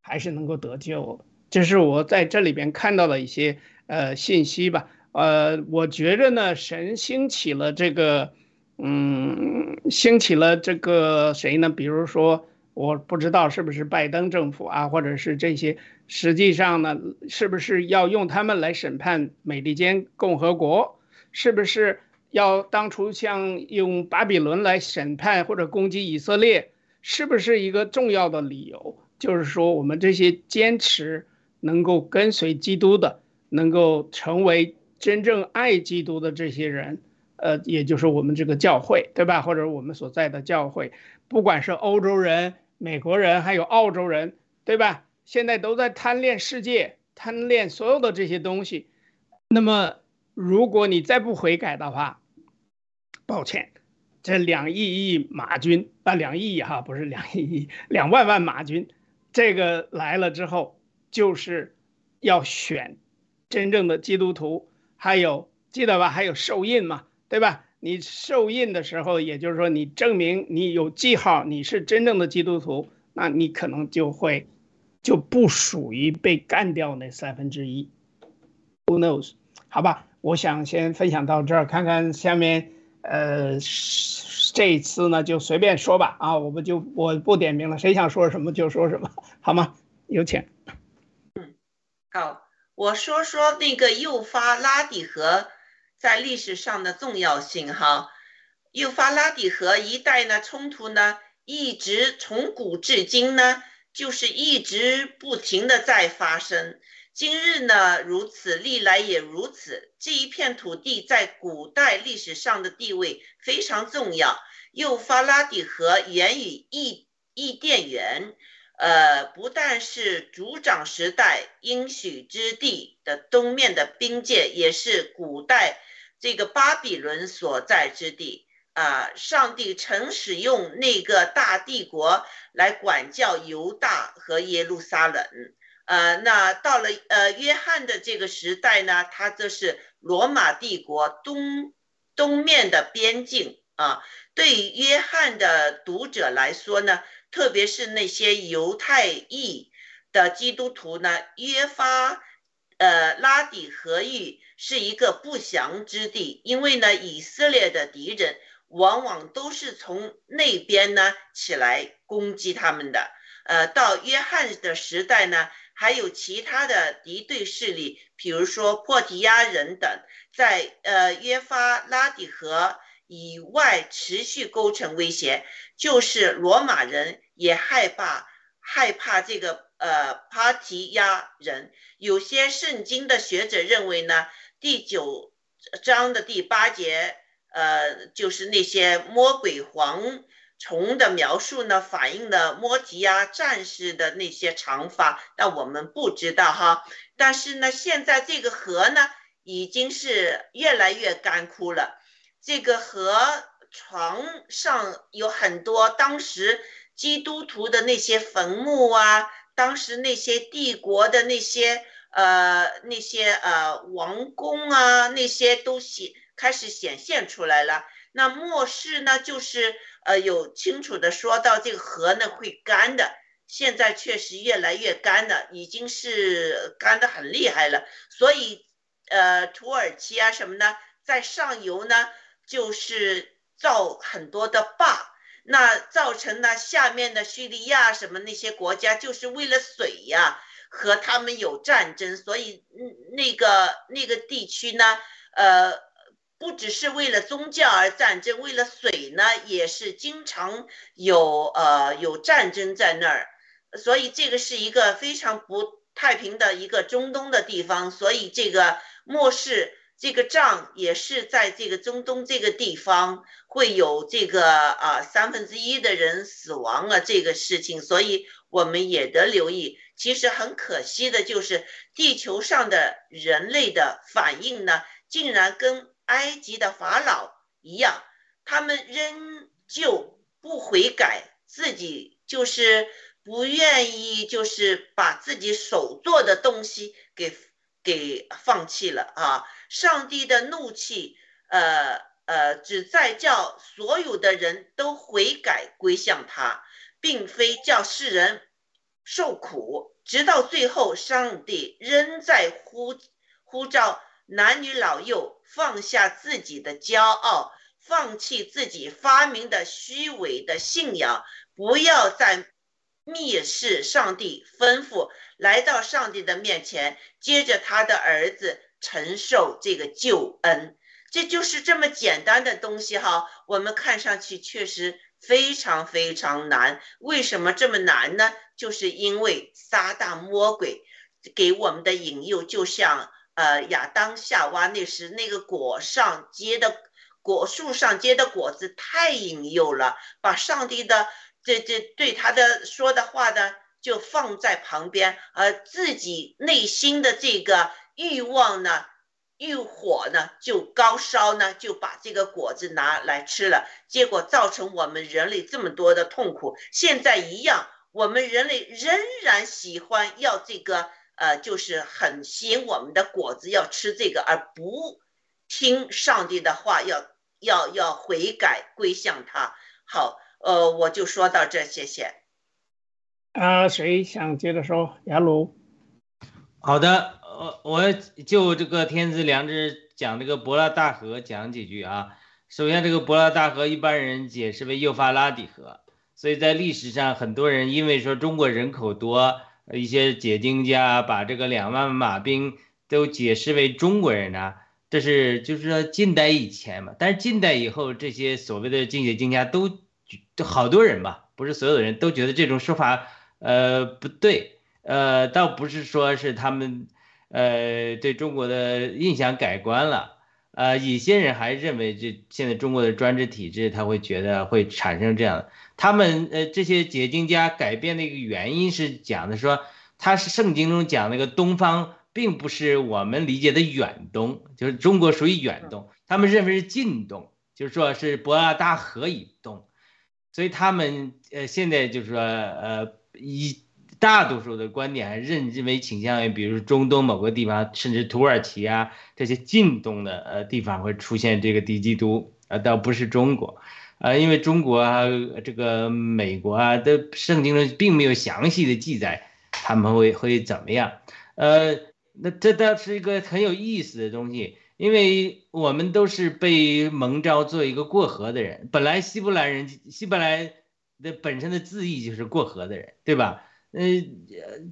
还是能够得救。这是我在这里边看到的一些呃信息吧。呃，我觉着呢，神兴起了这个，嗯，兴起了这个谁呢？比如说。我不知道是不是拜登政府啊，或者是这些，实际上呢，是不是要用他们来审判美利坚共和国？是不是要当初像用巴比伦来审判或者攻击以色列？是不是一个重要的理由？就是说，我们这些坚持能够跟随基督的，能够成为真正爱基督的这些人，呃，也就是我们这个教会，对吧？或者我们所在的教会，不管是欧洲人。美国人还有澳洲人，对吧？现在都在贪恋世界，贪恋所有的这些东西。那么，如果你再不悔改的话，抱歉，这两亿亿马军啊，两亿亿哈，不是两亿亿，两万万马军，这个来了之后，就是要选真正的基督徒，还有记得吧？还有受印嘛，对吧？你受印的时候，也就是说，你证明你有记号，你是真正的基督徒，那你可能就会就不属于被干掉那三分之一。Who knows？好吧，我想先分享到这儿，看看下面，呃，这一次呢就随便说吧，啊，我们就我不点名了，谁想说什么就说什么，好吗？有请。嗯，好，我说说那个幼发拉底河。在历史上的重要性，哈，幼发拉底河一带呢，冲突呢，一直从古至今呢，就是一直不停的在发生。今日呢如此，历来也如此。这一片土地在古代历史上的地位非常重要。幼发拉底河源于伊伊甸园，呃，不但是族长时代应许之地的东面的边界，也是古代。这个巴比伦所在之地啊，上帝曾使用那个大帝国来管教犹大和耶路撒冷。呃，那到了呃约翰的这个时代呢，他这是罗马帝国东东面的边境啊。对于约翰的读者来说呢，特别是那些犹太裔的基督徒呢，约发呃拉底河域。是一个不祥之地，因为呢，以色列的敌人往往都是从那边呢起来攻击他们的。呃，到约翰的时代呢，还有其他的敌对势力，比如说破提亚人等，在呃约发拉底河以外持续构成威胁。就是罗马人也害怕害怕这个呃帕提亚人。有些圣经的学者认为呢。第九章的第八节，呃，就是那些魔鬼蝗虫的描述呢，反映了摩提亚战士的那些长发，但我们不知道哈。但是呢，现在这个河呢，已经是越来越干枯了。这个河床上有很多当时基督徒的那些坟墓啊，当时那些帝国的那些。呃，那些呃王宫啊，那些都显开始显现出来了。那末世呢，就是呃有清楚的说到这个河呢会干的，现在确实越来越干了，已经是干的很厉害了。所以呃土耳其啊什么呢，在上游呢就是造很多的坝，那造成呢下面的叙利亚什么那些国家就是为了水呀。和他们有战争，所以那个那个地区呢，呃，不只是为了宗教而战争，为了水呢，也是经常有呃有战争在那儿，所以这个是一个非常不太平的一个中东的地方，所以这个末世这个仗也是在这个中东这个地方会有这个啊三分之一的人死亡啊这个事情，所以我们也得留意。其实很可惜的就是地球上的人类的反应呢，竟然跟埃及的法老一样，他们仍旧不悔改，自己就是不愿意，就是把自己手做的东西给给放弃了啊！上帝的怒气，呃呃，只在叫所有的人都悔改归向他，并非叫世人受苦，直到最后，上帝仍在呼呼召男女老幼放下自己的骄傲。放弃自己发明的虚伪的信仰，不要再蔑视上帝吩咐，来到上帝的面前，接着他的儿子承受这个救恩。这就是这么简单的东西哈。我们看上去确实非常非常难。为什么这么难呢？就是因为撒旦魔鬼给我们的引诱，就像呃亚当夏娃那时那个果上结的。果树上结的果子太引诱了，把上帝的这这对他的说的话呢，就放在旁边，而自己内心的这个欲望呢，欲火呢就高烧呢，就把这个果子拿来吃了，结果造成我们人类这么多的痛苦。现在一样，我们人类仍然喜欢要这个，呃，就是很吸引我们的果子要吃这个，而不听上帝的话要。要要悔改归向他。好，呃，我就说到这，谢谢。啊，谁想接着说？雅鲁。好的，呃，我就这个天资良知讲这个伯拉大河讲几句啊。首先，这个伯拉大河一般人解释为幼发拉底河，所以在历史上很多人因为说中国人口多，一些解经家把这个两万马兵都解释为中国人呢。这是就是说近代以前嘛，但是近代以后，这些所谓的经解经家都，都好多人吧，不是所有的人都觉得这种说法，呃，不对，呃，倒不是说是他们，呃，对中国的印象改观了，呃，有些人还认为这现在中国的专制体制，他会觉得会产生这样，他们呃这些解经家改变的一个原因是讲的说，他是圣经中讲那个东方。并不是我们理解的远东，就是中国属于远东，他们认为是近东，就是说是博拉大河以东，所以他们呃现在就是说呃以大多数的观点还认认为倾向于，比如中东某个地方，甚至土耳其啊这些近东的呃地方会出现这个敌基督啊，倒不是中国，啊，因为中国啊这个美国啊的圣经中并没有详细的记载他们会会怎么样，呃。那这倒是一个很有意思的东西，因为我们都是被蒙召做一个过河的人。本来希伯来人，希伯来的本身的字义就是过河的人，对吧？呃，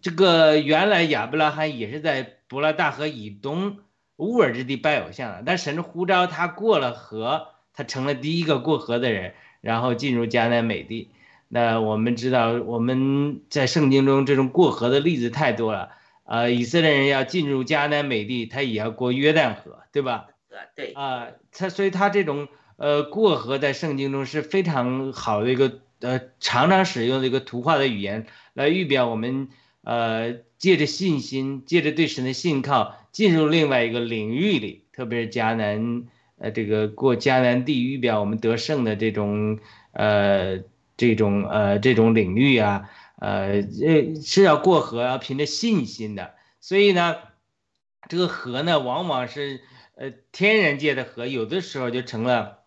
这个原来亚伯拉罕也是在伯拉大河以东乌尔之地拜偶像的，但神呼召他过了河，他成了第一个过河的人，然后进入迦南美地。那我们知道，我们在圣经中这种过河的例子太多了。呃，以色列人要进入迦南美地，他也要过约旦河，对吧？对。啊，他所以他这种呃过河在圣经中是非常好的一个呃常常使用的一个图画的语言来预表我们呃借着信心，借着对神的信靠进入另外一个领域里，特别是迦南呃这个过迦南地预表我们得胜的这种呃这种呃这种领域啊。呃，这是要过河，要凭着信心的。所以呢，这个河呢，往往是呃天然界的河，有的时候就成了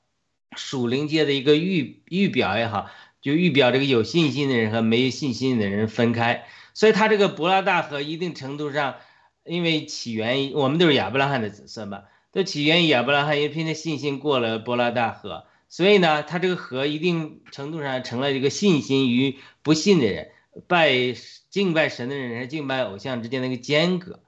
属灵界的一个预预表也好，就预表这个有信心的人和没有信心的人分开。所以它这个伯拉大河一定程度上，因为起源于我们都是亚伯拉罕的子孙嘛，都起源于亚伯拉罕，也凭着信心过了伯拉大河。所以呢，它这个河一定程度上成了一个信心与不信的人。拜敬拜神的人和敬拜偶像之间的一个间隔，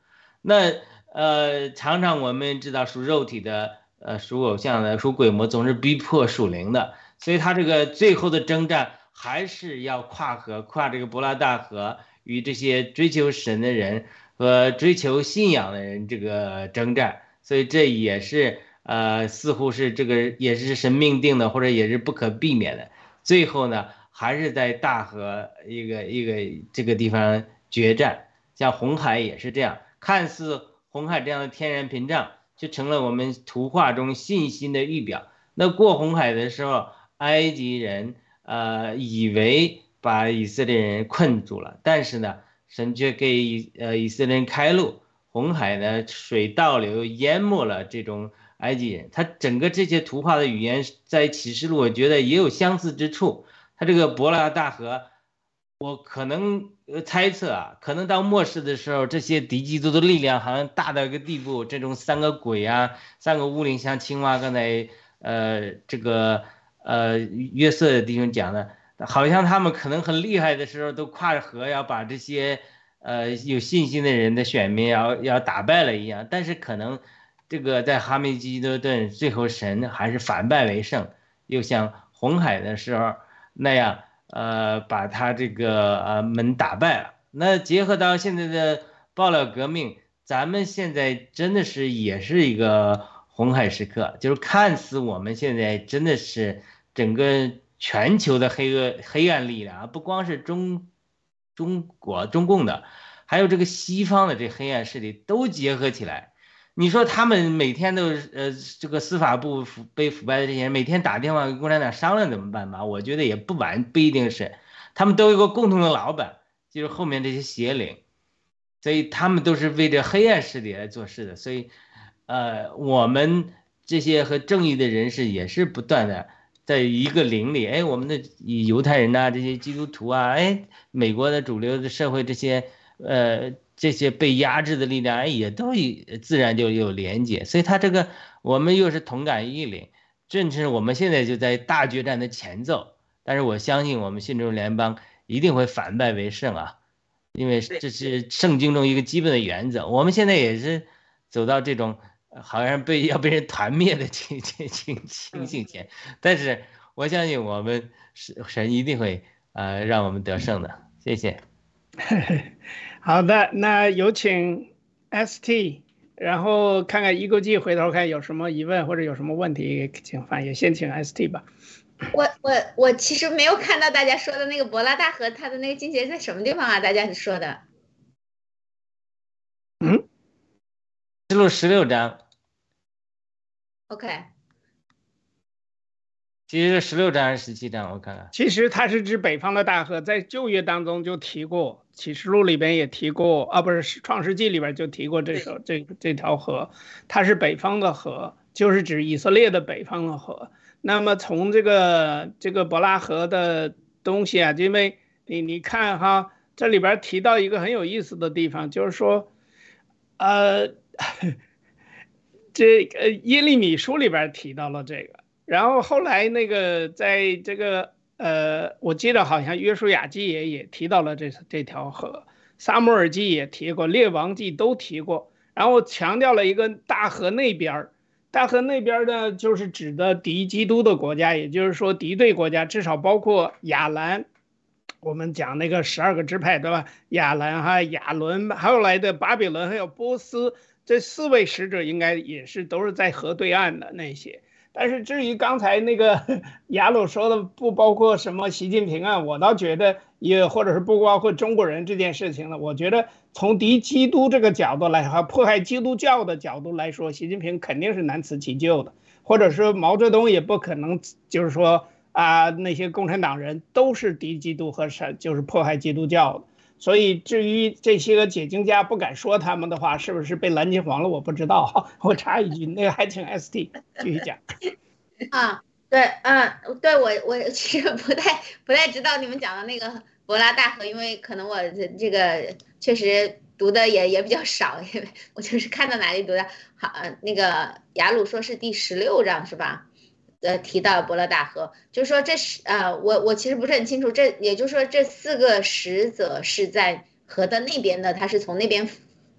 那呃，常常我们知道属肉体的，呃，属偶像的，属鬼魔总是逼迫属灵的，所以他这个最后的征战还是要跨河，跨这个伯拉大河，与这些追求神的人和追求信仰的人这个征战，所以这也是呃，似乎是这个也是神命定的，或者也是不可避免的。最后呢，还是在大河一个一个这个地方决战，像红海也是这样，看似红海这样的天然屏障，就成了我们图画中信心的预表。那过红海的时候，埃及人呃以为把以色列人困住了，但是呢，神却给呃以色列人开路，红海呢水倒流淹没了这种埃及人。他整个这些图画的语言在启示录，我觉得也有相似之处。他这个伯拉大河，我可能猜测啊，可能到末世的时候，这些敌基督的力量好像大到一个地步，这种三个鬼啊，三个巫灵像青蛙刚才。呃，这个呃，约瑟的弟兄讲的，好像他们可能很厉害的时候，都跨着河要把这些呃有信心的人的选民要要打败了一样。但是可能这个在哈密基多顿最后神还是反败为胜，又像红海的时候那样，呃，把他这个呃门打败了。那结合到现在的爆料革命，咱们现在真的是也是一个。红海时刻就是看似我们现在真的是整个全球的黑恶黑暗力量啊，不光是中中国中共的，还有这个西方的这黑暗势力都结合起来。你说他们每天都呃这个司法部腐被腐败的这些人每天打电话跟共产党商量怎么办吧？我觉得也不完不一定是，他们都有个共同的老板，就是后面这些邪灵，所以他们都是为这黑暗势力来做事的，所以。呃，我们这些和正义的人士也是不断的在一个灵里，哎，我们的犹太人呐，这些基督徒啊，哎，美国的主流的社会这些，呃，这些被压制的力量，哎，也都自然就有连接，所以他这个我们又是同感异灵，正是我们现在就在大决战的前奏，但是我相信我们信众联邦一定会反败为胜啊，因为这是圣经中一个基本的原则，我们现在也是走到这种。好像被要被人团灭的情情情情形前，但是我相信我们是神一定会呃让我们得胜的。谢谢。好的，那有请 ST，然后看看一个 G，回头看有什么疑问或者有什么问题，请翻译。先请 ST 吧。我我我其实没有看到大家说的那个博拉大河，它的那个境界在什么地方啊？大家说的。嗯。记录十六章。OK，其实是十六章还是十七章？我看看。其实它是指北方的大河，在旧约当中就提过，启示录里边也提过啊，不是创世纪里边就提过这首这这条河，它是北方的河，就是指以色列的北方的河。那么从这个这个伯拉河的东西啊，因为你你看哈，这里边提到一个很有意思的地方，就是说，呃。这个耶利米书里边提到了这个，然后后来那个在这个呃，我记得好像约书亚记也也提到了这这条河，撒母耳记也提过，列王记都提过，然后强调了一个大河那边儿大河那边呢就是指的敌基督的国家，也就是说敌对国家，至少包括亚兰，我们讲那个十二个支派对吧？亚兰哈亚伦，后来的巴比伦还有波斯。这四位使者应该也是都是在河对岸的那些，但是至于刚才那个 雅鲁说的不包括什么习近平啊，我倒觉得也或者是不包括中国人这件事情呢。我觉得从敌基督这个角度来和迫害基督教的角度来说，习近平肯定是难辞其咎的，或者说毛泽东也不可能就是说啊那些共产党人都是敌基督和是就是迫害基督教的。所以，至于这些个解经家不敢说他们的话，是不是被蓝金黄了？我不知道。我插一句，那个还请 ST 继续讲。啊，对，嗯，对我我其实不太不太知道你们讲的那个柏拉大河，因为可能我这这个确实读的也也比较少，因为我就是看到哪里读的。好，那个雅鲁说是第十六章是吧？呃，提到伯乐大河，就是说这是呃，我我其实不是很清楚，这也就是说这四个使者是在河的那边的，他是从那边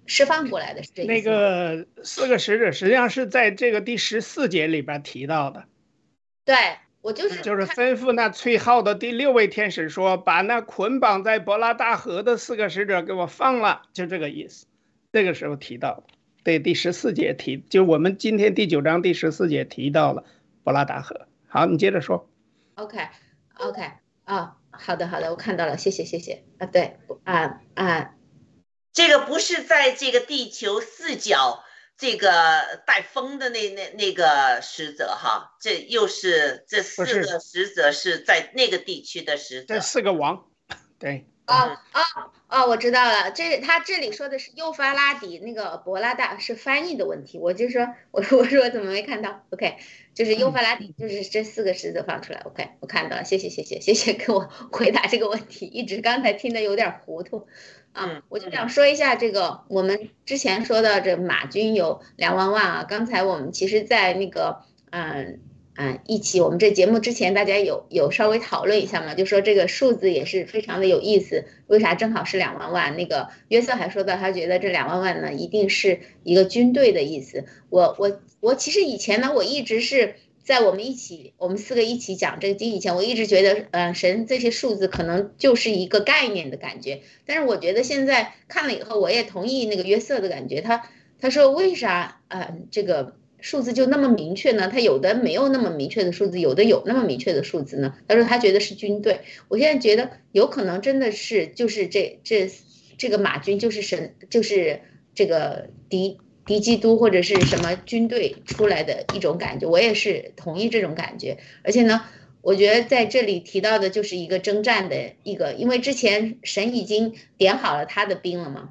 释放过来的，是这那个四个使者实际上是在这个第十四节里边提到的。对我就是就是吩咐那崔浩的第六位天使说，把那捆绑在伯拉大河的四个使者给我放了，就这个意思。这个时候提到，对第十四节提，就我们今天第九章第十四节提到了伯拉达河。好，你接着说。OK OK 啊，好的好的，我看到了，谢谢谢谢啊，对啊啊，这个不是在这个地球四角这个带风的那那那个使者哈，这又是这四个使者是在那个地区的使者这。四个王，对，哦哦哦，我知道了，这他这里说的是幼发拉底那个博拉大是翻译的问题，我就说 我我说我怎么没看到？OK，就是英法拉底，就是这四个式子放出来，OK，我看到了，谢谢谢谢谢谢给我 回答这个问题，一直刚才听的有点糊涂。啊嗯，我就想说一下这个，我们之前说的这马军有两万万啊，刚才我们其实，在那个嗯嗯一起我们这节目之前，大家有有稍微讨论一下嘛，就说这个数字也是非常的有意思，为啥正好是两万万？那个约瑟还说到，他觉得这两万万呢，一定是一个军队的意思。我我我其实以前呢，我一直是。在我们一起，我们四个一起讲这个经以前，我一直觉得，嗯、神这些数字可能就是一个概念的感觉。但是我觉得现在看了以后，我也同意那个约瑟的感觉。他他说为啥呃这个数字就那么明确呢？他有的没有那么明确的数字，有的有那么明确的数字呢？他说他觉得是军队。我现在觉得有可能真的是就是这这这个马军就是神就是这个敌敌基督或者是什么军队出来的一种感觉。我也是同意这种感觉，而且呢。我觉得在这里提到的就是一个征战的一个，因为之前神已经点好了他的兵了嘛，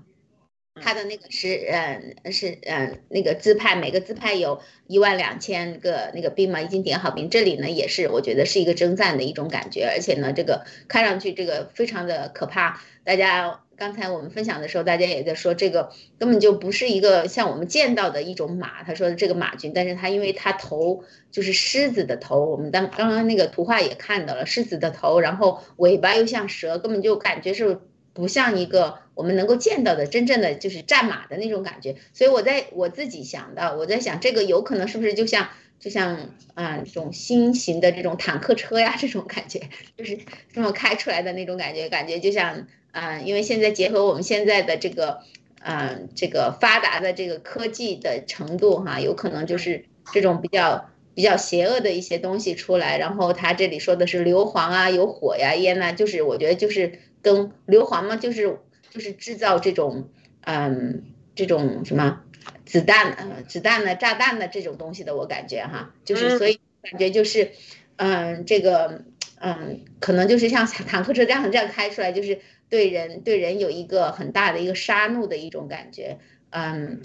他的那个是呃是呃那个支派，每个支派有一万两千个那个兵嘛，已经点好兵。这里呢也是我觉得是一个征战的一种感觉，而且呢这个看上去这个非常的可怕。大家刚才我们分享的时候，大家也在说这个根本就不是一个像我们见到的一种马。他说的这个马军，但是他因为他头就是狮子的头，我们当刚刚那个图画也看到了狮子的头，然后尾巴又像蛇，根本就感觉是不像一个我们能够见到的真正的就是战马的那种感觉。所以我在我自己想到，我在想这个有可能是不是就像就像啊、这种新型的这种坦克车呀这种感觉，就是这么开出来的那种感觉，感觉就像啊、因为现在结合我们现在的这个。嗯，这个发达的这个科技的程度哈，有可能就是这种比较比较邪恶的一些东西出来。然后他这里说的是硫磺啊，有火呀、烟呐、就是我觉得就是跟硫磺嘛，就是就是制造这种嗯这种什么子弹呃子弹的炸弹的这种东西的，我感觉哈，就是嗯所以感觉就是嗯这个嗯可能就是像坦克车这样这样开出来，就是。对人对人有一个很大的一个杀戮的一种感觉，嗯，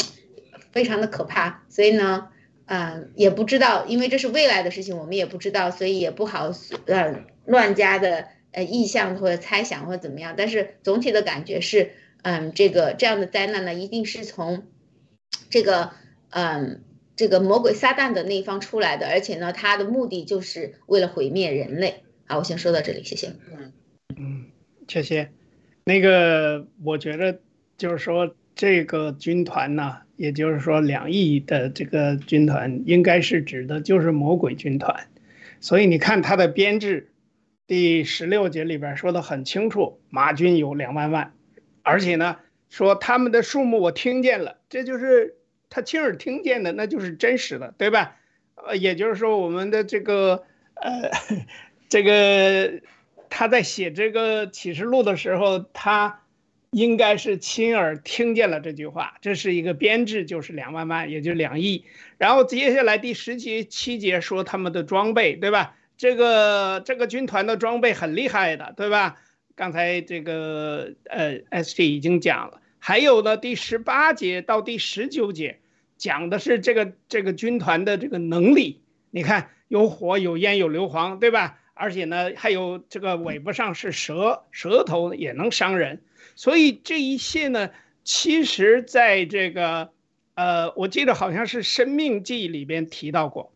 非常的可怕。所以呢，嗯，也不知道，因为这是未来的事情，我们也不知道，所以也不好呃乱加的呃意向或者猜想或者怎么样。但是总体的感觉是，嗯，这个这样的灾难呢，一定是从这个嗯这个魔鬼撒旦的那一方出来的，而且呢，他的目的就是为了毁灭人类。好，我先说到这里，谢谢。嗯，谢谢。那个，我觉得就是说，这个军团呢，也就是说两亿的这个军团，应该是指的就是魔鬼军团。所以你看它的编制，第十六节里边说的很清楚，马军有两万万，而且呢，说他们的数目我听见了，这就是他亲耳听见的，那就是真实的，对吧？呃，也就是说，我们的这个呃，这个。他在写这个启示录的时候，他应该是亲耳听见了这句话。这是一个编制，就是两万万，也就两亿。然后接下来第十节七节说他们的装备，对吧？这个这个军团的装备很厉害的，对吧？刚才这个呃，SG 已经讲了。还有呢，第十八节到第十九节讲的是这个这个军团的这个能力。你看，有火，有烟，有硫磺，对吧？而且呢，还有这个尾巴上是蛇，蛇头也能伤人，所以这一切呢，其实在这个，呃，我记得好像是《生命记》里边提到过，《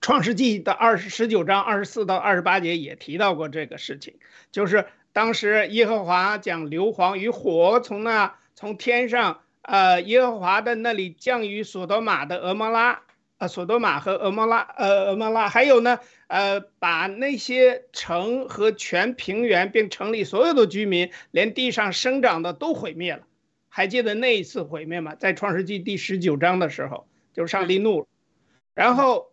创世纪》的二十十九章二十四到二十八节也提到过这个事情，就是当时耶和华将硫磺与火从那从天上，呃，耶和华的那里降于索多玛的俄摩拉。呃索多玛和俄摩拉，呃俄摩拉，还有呢，呃把那些城和全平原并城里所有的居民，连地上生长的都毁灭了。还记得那一次毁灭吗？在创世纪第十九章的时候，就是上帝怒了，然后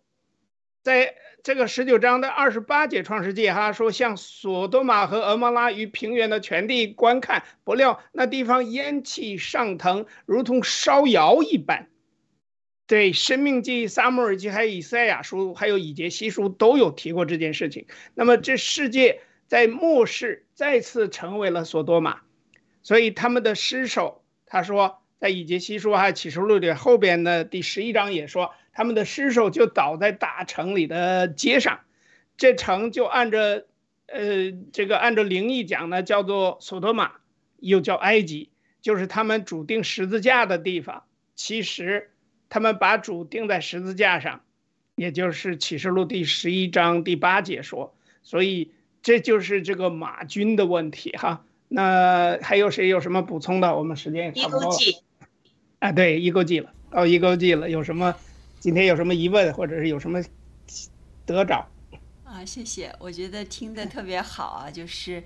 在。这个十九章的二十八节创世纪哈说，向索多玛和俄摩拉与平原的全地观看，不料那地方烟气上腾，如同烧窑一般。对，生命记、撒母耳记、还有以赛亚书、还有以杰西书都有提过这件事情。那么这世界在末世再次成为了索多玛，所以他们的尸首，他说在以杰西书还有启示录的后边的第十一章也说。他们的尸首就倒在大城里的街上，这城就按着，呃，这个按照灵异讲呢，叫做索多玛，又叫埃及，就是他们主钉十字架的地方。其实，他们把主钉在十字架上，也就是启示录第十一章第八节说。所以，这就是这个马军的问题哈。那还有谁有什么补充的？我们时间也差不多了。啊，对，一勾记了，哦，一勾记了，有什么？今天有什么疑问，或者是有什么得着？啊，谢谢，我觉得听的特别好啊，就是，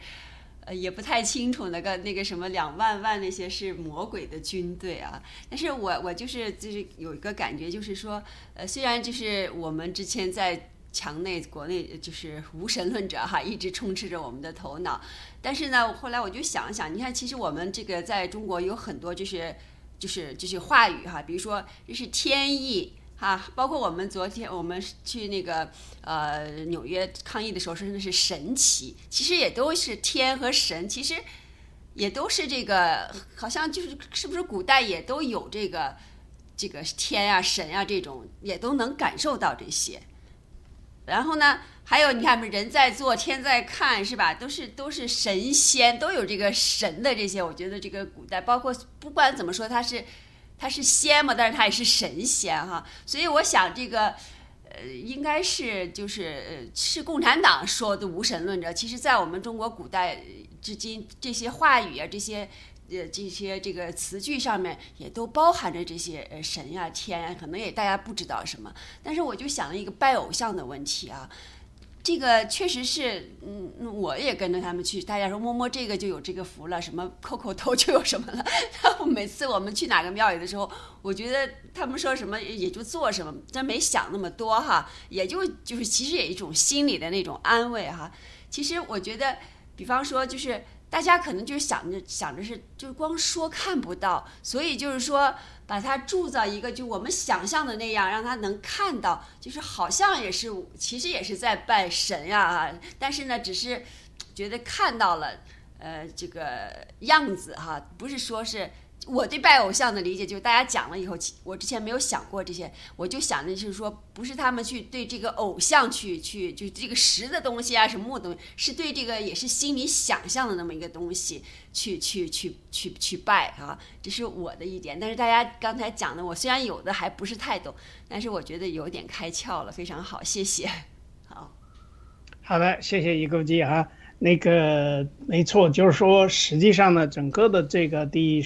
呃，也不太清楚那个那个什么两万万那些是魔鬼的军队啊，但是我我就是就是有一个感觉，就是说，呃，虽然就是我们之前在墙内国内就是无神论者哈，一直充斥着我们的头脑，但是呢，后来我就想想，你看，其实我们这个在中国有很多就是就是就是话语哈，比如说就是天意。啊，包括我们昨天我们去那个呃纽约抗议的时候，说的是神奇，其实也都是天和神，其实也都是这个，好像就是是不是古代也都有这个这个天呀神呀这种，也都能感受到这些。然后呢，还有你看，人在做，天在看，是吧？都是都是神仙，都有这个神的这些。我觉得这个古代，包括不管怎么说，它是。他是仙嘛，但是他也是神仙哈，所以我想这个，呃，应该是就是是共产党说的无神论者。其实，在我们中国古代至今，这些话语啊，这些呃这些这个词句上面，也都包含着这些呃神呀、天呀，可能也大家不知道什么。但是我就想了一个拜偶像的问题啊。这个确实是，嗯，我也跟着他们去。大家说摸摸这个就有这个福了，什么叩叩头就有什么了。每次我们去哪个庙宇的时候，我觉得他们说什么也就做什么，真没想那么多哈。也就就是其实也一种心理的那种安慰哈。其实我觉得，比方说就是大家可能就是想着想着是，就是光说看不到，所以就是说。把它铸造一个，就我们想象的那样，让他能看到，就是好像也是，其实也是在拜神呀，但是呢，只是觉得看到了，呃，这个样子哈，不是说是。我对拜偶像的理解就是，大家讲了以后，我之前没有想过这些，我就想的就是说，不是他们去对这个偶像去去，就这个实的东西啊，什么木东西，是对这个也是心里想象的那么一个东西去去去去去拜啊，这是我的一点。但是大家刚才讲的，我虽然有的还不是太懂，但是我觉得有点开窍了，非常好，谢谢。好，好的，谢谢一构记啊。那个没错，就是说，实际上呢，整个的这个第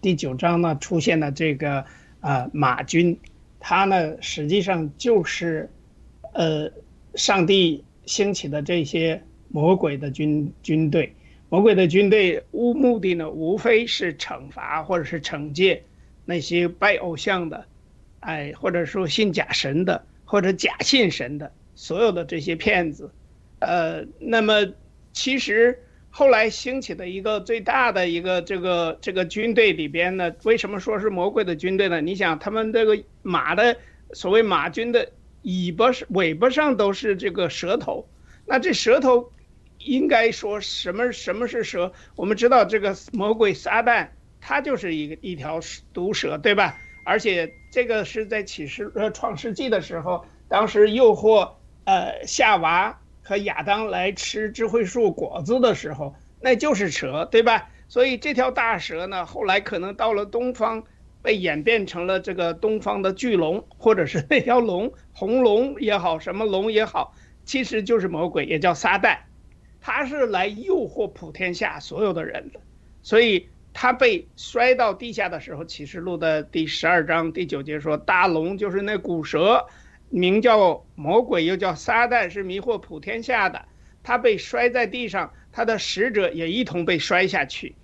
第九章呢，出现了这个啊马军，他呢实际上就是，呃，上帝兴起的这些魔鬼的军军队，魔鬼的军队无目的呢，无非是惩罚或者是惩戒那些拜偶像的，哎，或者说信假神的或者假信神的所有的这些骗子，呃，那么。其实后来兴起的一个最大的一个这个这个军队里边呢，为什么说是魔鬼的军队呢？你想，他们这个马的所谓马军的尾巴是尾巴上都是这个舌头，那这舌头应该说什么？什么是蛇？我们知道这个魔鬼撒旦，他就是一个一条毒蛇，对吧？而且这个是在启示呃创世纪的时候，当时诱惑呃夏娃。和亚当来吃智慧树果子的时候，那就是蛇，对吧？所以这条大蛇呢，后来可能到了东方，被演变成了这个东方的巨龙，或者是那条龙，红龙也好，什么龙也好，其实就是魔鬼，也叫撒旦，他是来诱惑普天下所有的人的。所以他被摔到地下的时候，《启示录》的第十二章第九节说，大龙就是那古蛇，名叫魔鬼，又叫撒旦，是迷惑普天下的。他被摔在地上，他的使者也一同被摔下去。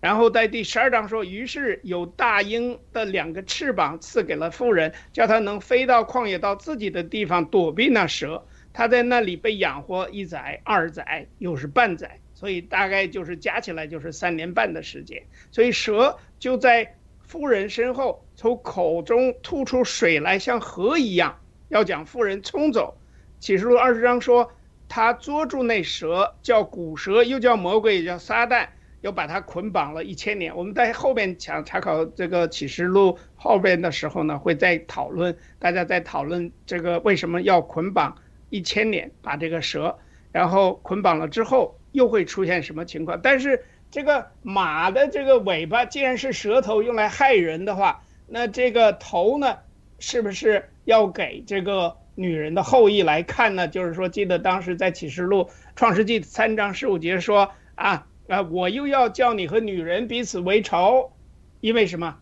然后在第十二章说，于是有大鹰的两个翅膀赐给了妇人，叫他能飞到旷野，到自己的地方躲避那蛇。他在那里被养活一载、二载，又是半载，所以大概就是加起来就是三年半的时间。所以蛇就在妇人身后，从口中吐出水来，像河一样，要将妇人冲走。启示录二十章说，他捉住那蛇，叫古蛇，又叫魔鬼，也叫撒旦。又把它捆绑了一千年。我们在后边讲查考这个启示录后边的时候呢，会再讨论，大家在讨论这个为什么要捆绑一千年，把这个蛇，然后捆绑了之后又会出现什么情况？但是这个马的这个尾巴既然是舌头用来害人的话，那这个头呢，是不是要给这个女人的后裔来看呢？就是说，记得当时在启示录创世纪三章十五节说啊。啊！我又要叫你和女人彼此为仇，因为什么？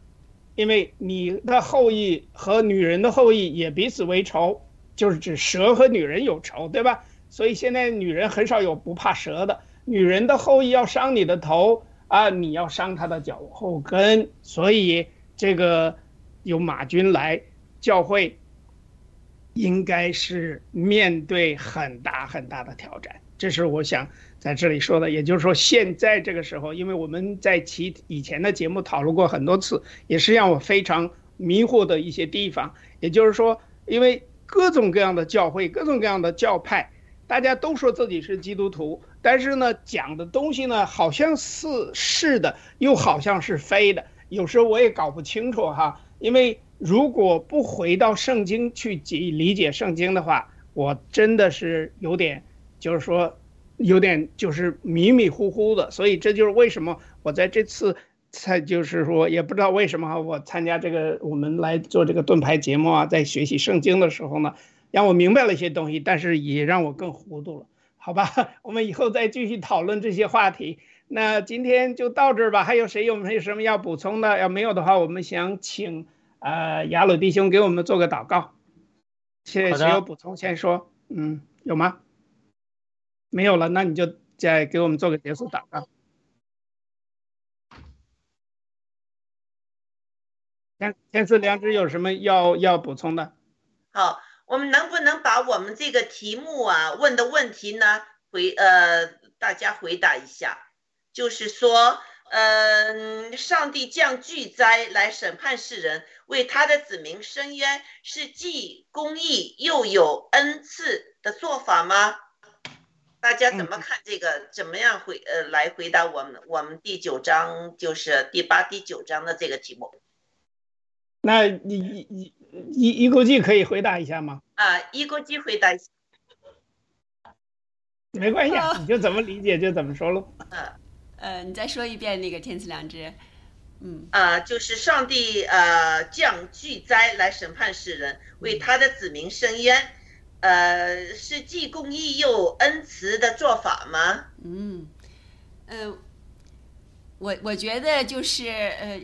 因为你的后裔和女人的后裔也彼此为仇，就是指蛇和女人有仇，对吧？所以现在女人很少有不怕蛇的。女人的后裔要伤你的头啊，你要伤她的脚后跟。所以这个由马军来教会，应该是面对很大很大的挑战。这是我想。在这里说的，也就是说，现在这个时候，因为我们在其以前的节目讨论过很多次，也是让我非常迷惑的一些地方。也就是说，因为各种各样的教会、各种各样的教派，大家都说自己是基督徒，但是呢，讲的东西呢，好像是是的，又好像是非的，有时候我也搞不清楚哈。因为如果不回到圣经去解理解圣经的话，我真的是有点，就是说。有点就是迷迷糊糊的，所以这就是为什么我在这次才就是说也不知道为什么哈我参加这个我们来做这个盾牌节目啊，在学习圣经的时候呢，让我明白了一些东西，但是也让我更糊涂了，好吧？我们以后再继续讨论这些话题。那今天就到这儿吧。还有谁有没有什么要补充的？要没有的话，我们想请呃雅鲁弟兄给我们做个祷告。谢谢，谁有补充先说。嗯，有吗？没有了，那你就再给我们做个结束祷告。天天赐良知有什么要要补充的？好，我们能不能把我们这个题目啊问的问题呢回呃大家回答一下？就是说，嗯，上帝降巨灾来审判世人，为他的子民伸冤，是既公义又有恩赐的做法吗？大家怎么看这个？怎么样回呃来回答我们我们第九章就是第八、第九章的这个题目？那你你你一一估计可以回答一下吗？啊，一估计回答一下，没关系，你就怎么理解就怎么说喽。嗯，呃，你再说一遍那个天赐良知。嗯啊，就是上帝呃降巨灾来审判世人，为他的子民伸冤。呃，是既公义又恩慈的做法吗？嗯，呃，我我觉得就是呃，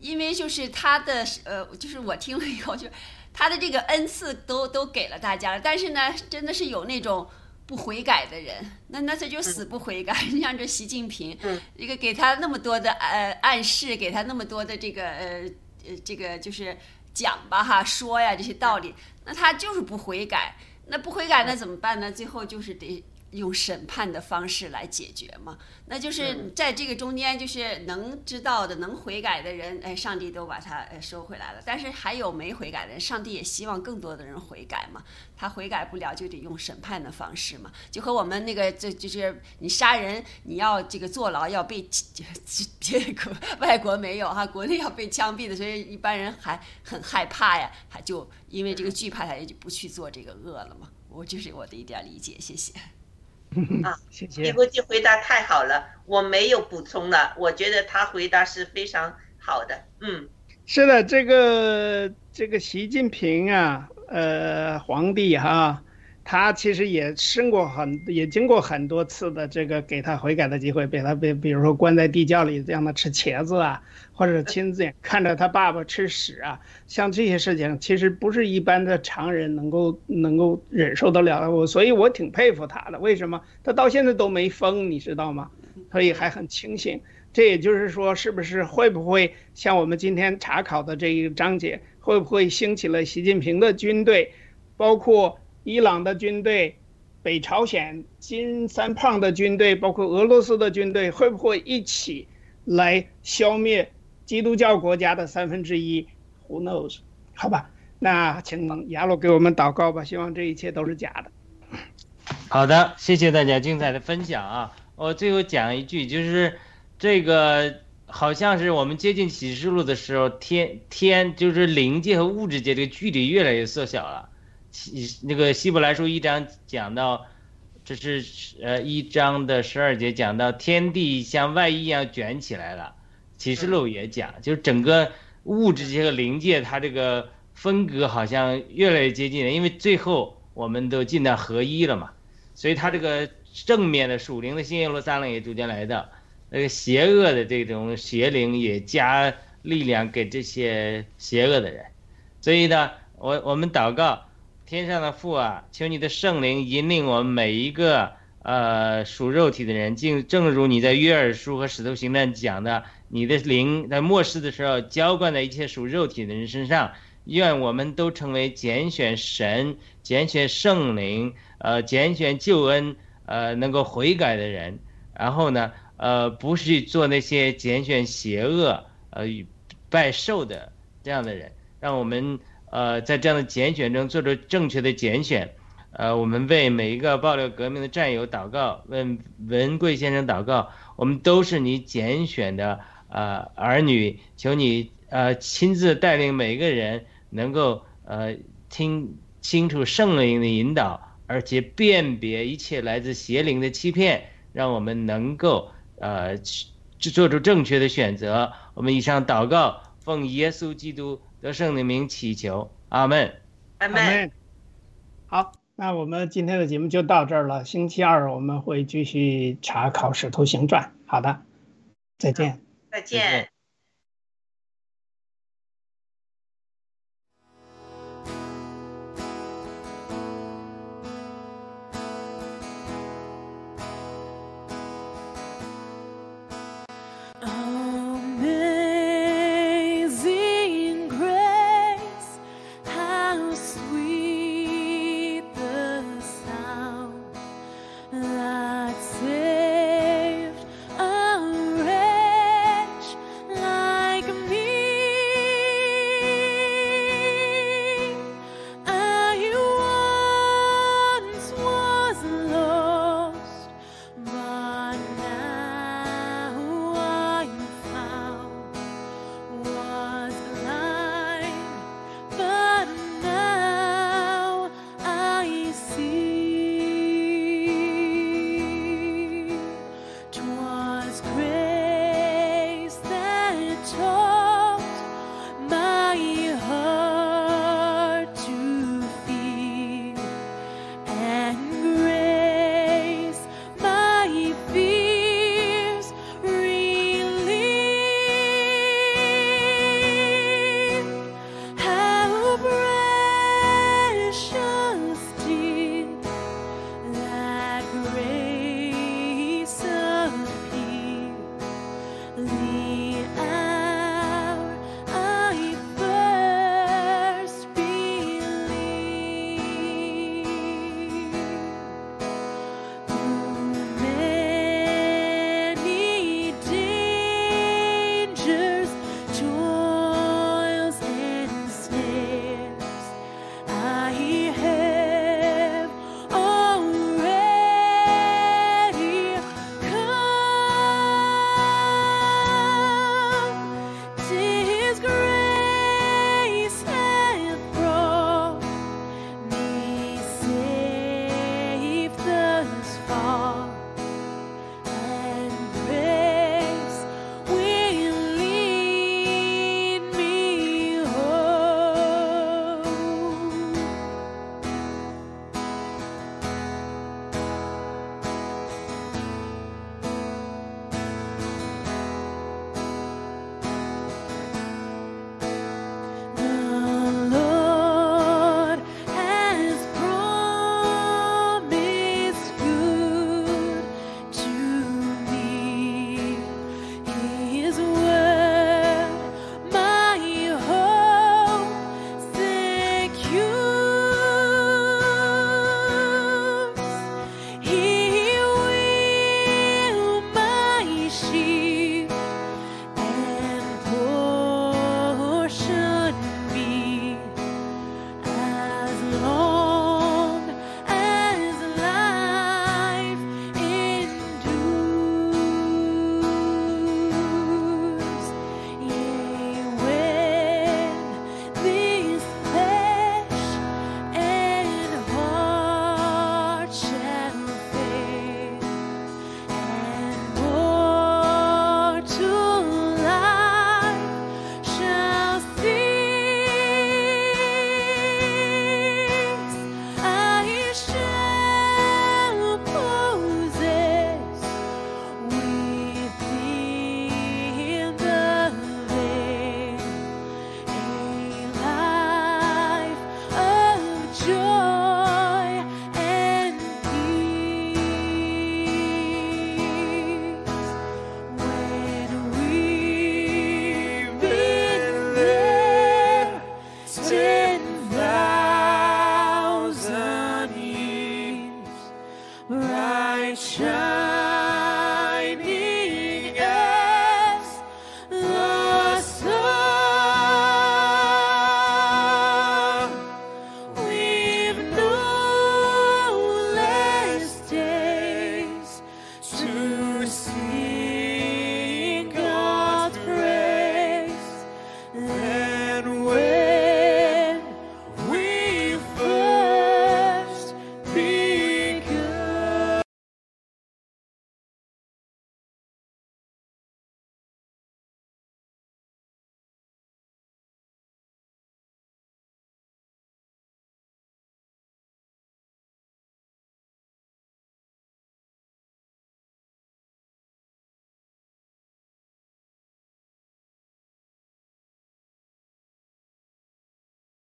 因为就是他的呃，就是我听了以后，就他的这个恩赐都都给了大家了，但是呢，真的是有那种不悔改的人，那那他就死不悔改。你像这习近平，一个给他那么多的呃暗示，给他那么多的这个呃呃这个就是讲吧哈，说呀这些道理。那他就是不悔改，那不悔改那怎么办呢？最后就是得用审判的方式来解决嘛。那就是在这个中间，就是能知道的、能悔改的人，哎，上帝都把他呃收回来了。但是还有没悔改的人，上帝也希望更多的人悔改嘛。他悔改不了，就得用审判的方式嘛。就和我们那个，这就是你杀人，你要这个坐牢，要被别国外国没有哈，国内要被枪毙的，所以一般人还很害怕呀，还就。因为这个惧怕，他也就不去做这个恶了嘛。我就是我的一点理解，谢谢。啊，谢谢。李国际回答太好了，我没有补充了。我觉得他回答是非常好的。嗯，是的，这个这个习近平啊，呃，皇帝哈，他其实也生过很，也经过很多次的这个给他悔改的机会，被他被比如说关在地窖里让他吃茄子啊，或者亲自看着他爸爸吃屎啊，像这些事情，其实不是一般的常人能够能够忍受得了的。我所以，我挺佩服他的。为什么？他到现在都没疯，你知道吗？所以还很清醒。这也就是说，是不是会不会像我们今天查考的这一个章节，会不会兴起了习近平的军队，包括？伊朗的军队、北朝鲜金三胖的军队，包括俄罗斯的军队，会不会一起来消灭基督教国家的三分之一？Who knows？好吧，那请亚洛给我们祷告吧，希望这一切都是假的。好的，谢谢大家精彩的分享啊！我最后讲一句，就是这个好像是我们接近启示录的时候，天天就是灵界和物质界这个距离越来越缩小了。希那个希伯来书一章讲到，这是呃一章的十二节讲到天地像外衣一样卷起来了。启示录也讲，就是整个物质界和灵界它这个分隔好像越来越接近了，因为最后我们都进到合一了嘛。所以它这个正面的属灵的新耶路撒冷也逐渐来到，那个邪恶的这种邪灵也加力量给这些邪恶的人。所以呢，我我们祷告。天上的父啊，求你的圣灵引领我们每一个呃属肉体的人，竟正如你在约尔书和使徒行传讲的，你的灵在末世的时候浇灌在一切属肉体的人身上。愿我们都成为拣选神、拣选圣灵、呃拣选救恩、呃能够悔改的人。然后呢，呃不去做那些拣选邪恶、呃拜寿的这样的人，让我们。呃，在这样的拣选中做出正确的拣选，呃，我们为每一个爆料革命的战友祷告，为文贵先生祷告，我们都是你拣选的呃儿女，求你呃亲自带领每一个人，能够呃听清楚圣灵的引导，而且辨别一切来自邪灵的欺骗，让我们能够呃做出正确的选择。我们以上祷告，奉耶稣基督。得胜的名祈求，阿门，阿门。好，那我们今天的节目就到这儿了。星期二我们会继续查考《使徒行传》。好的，再见，再见。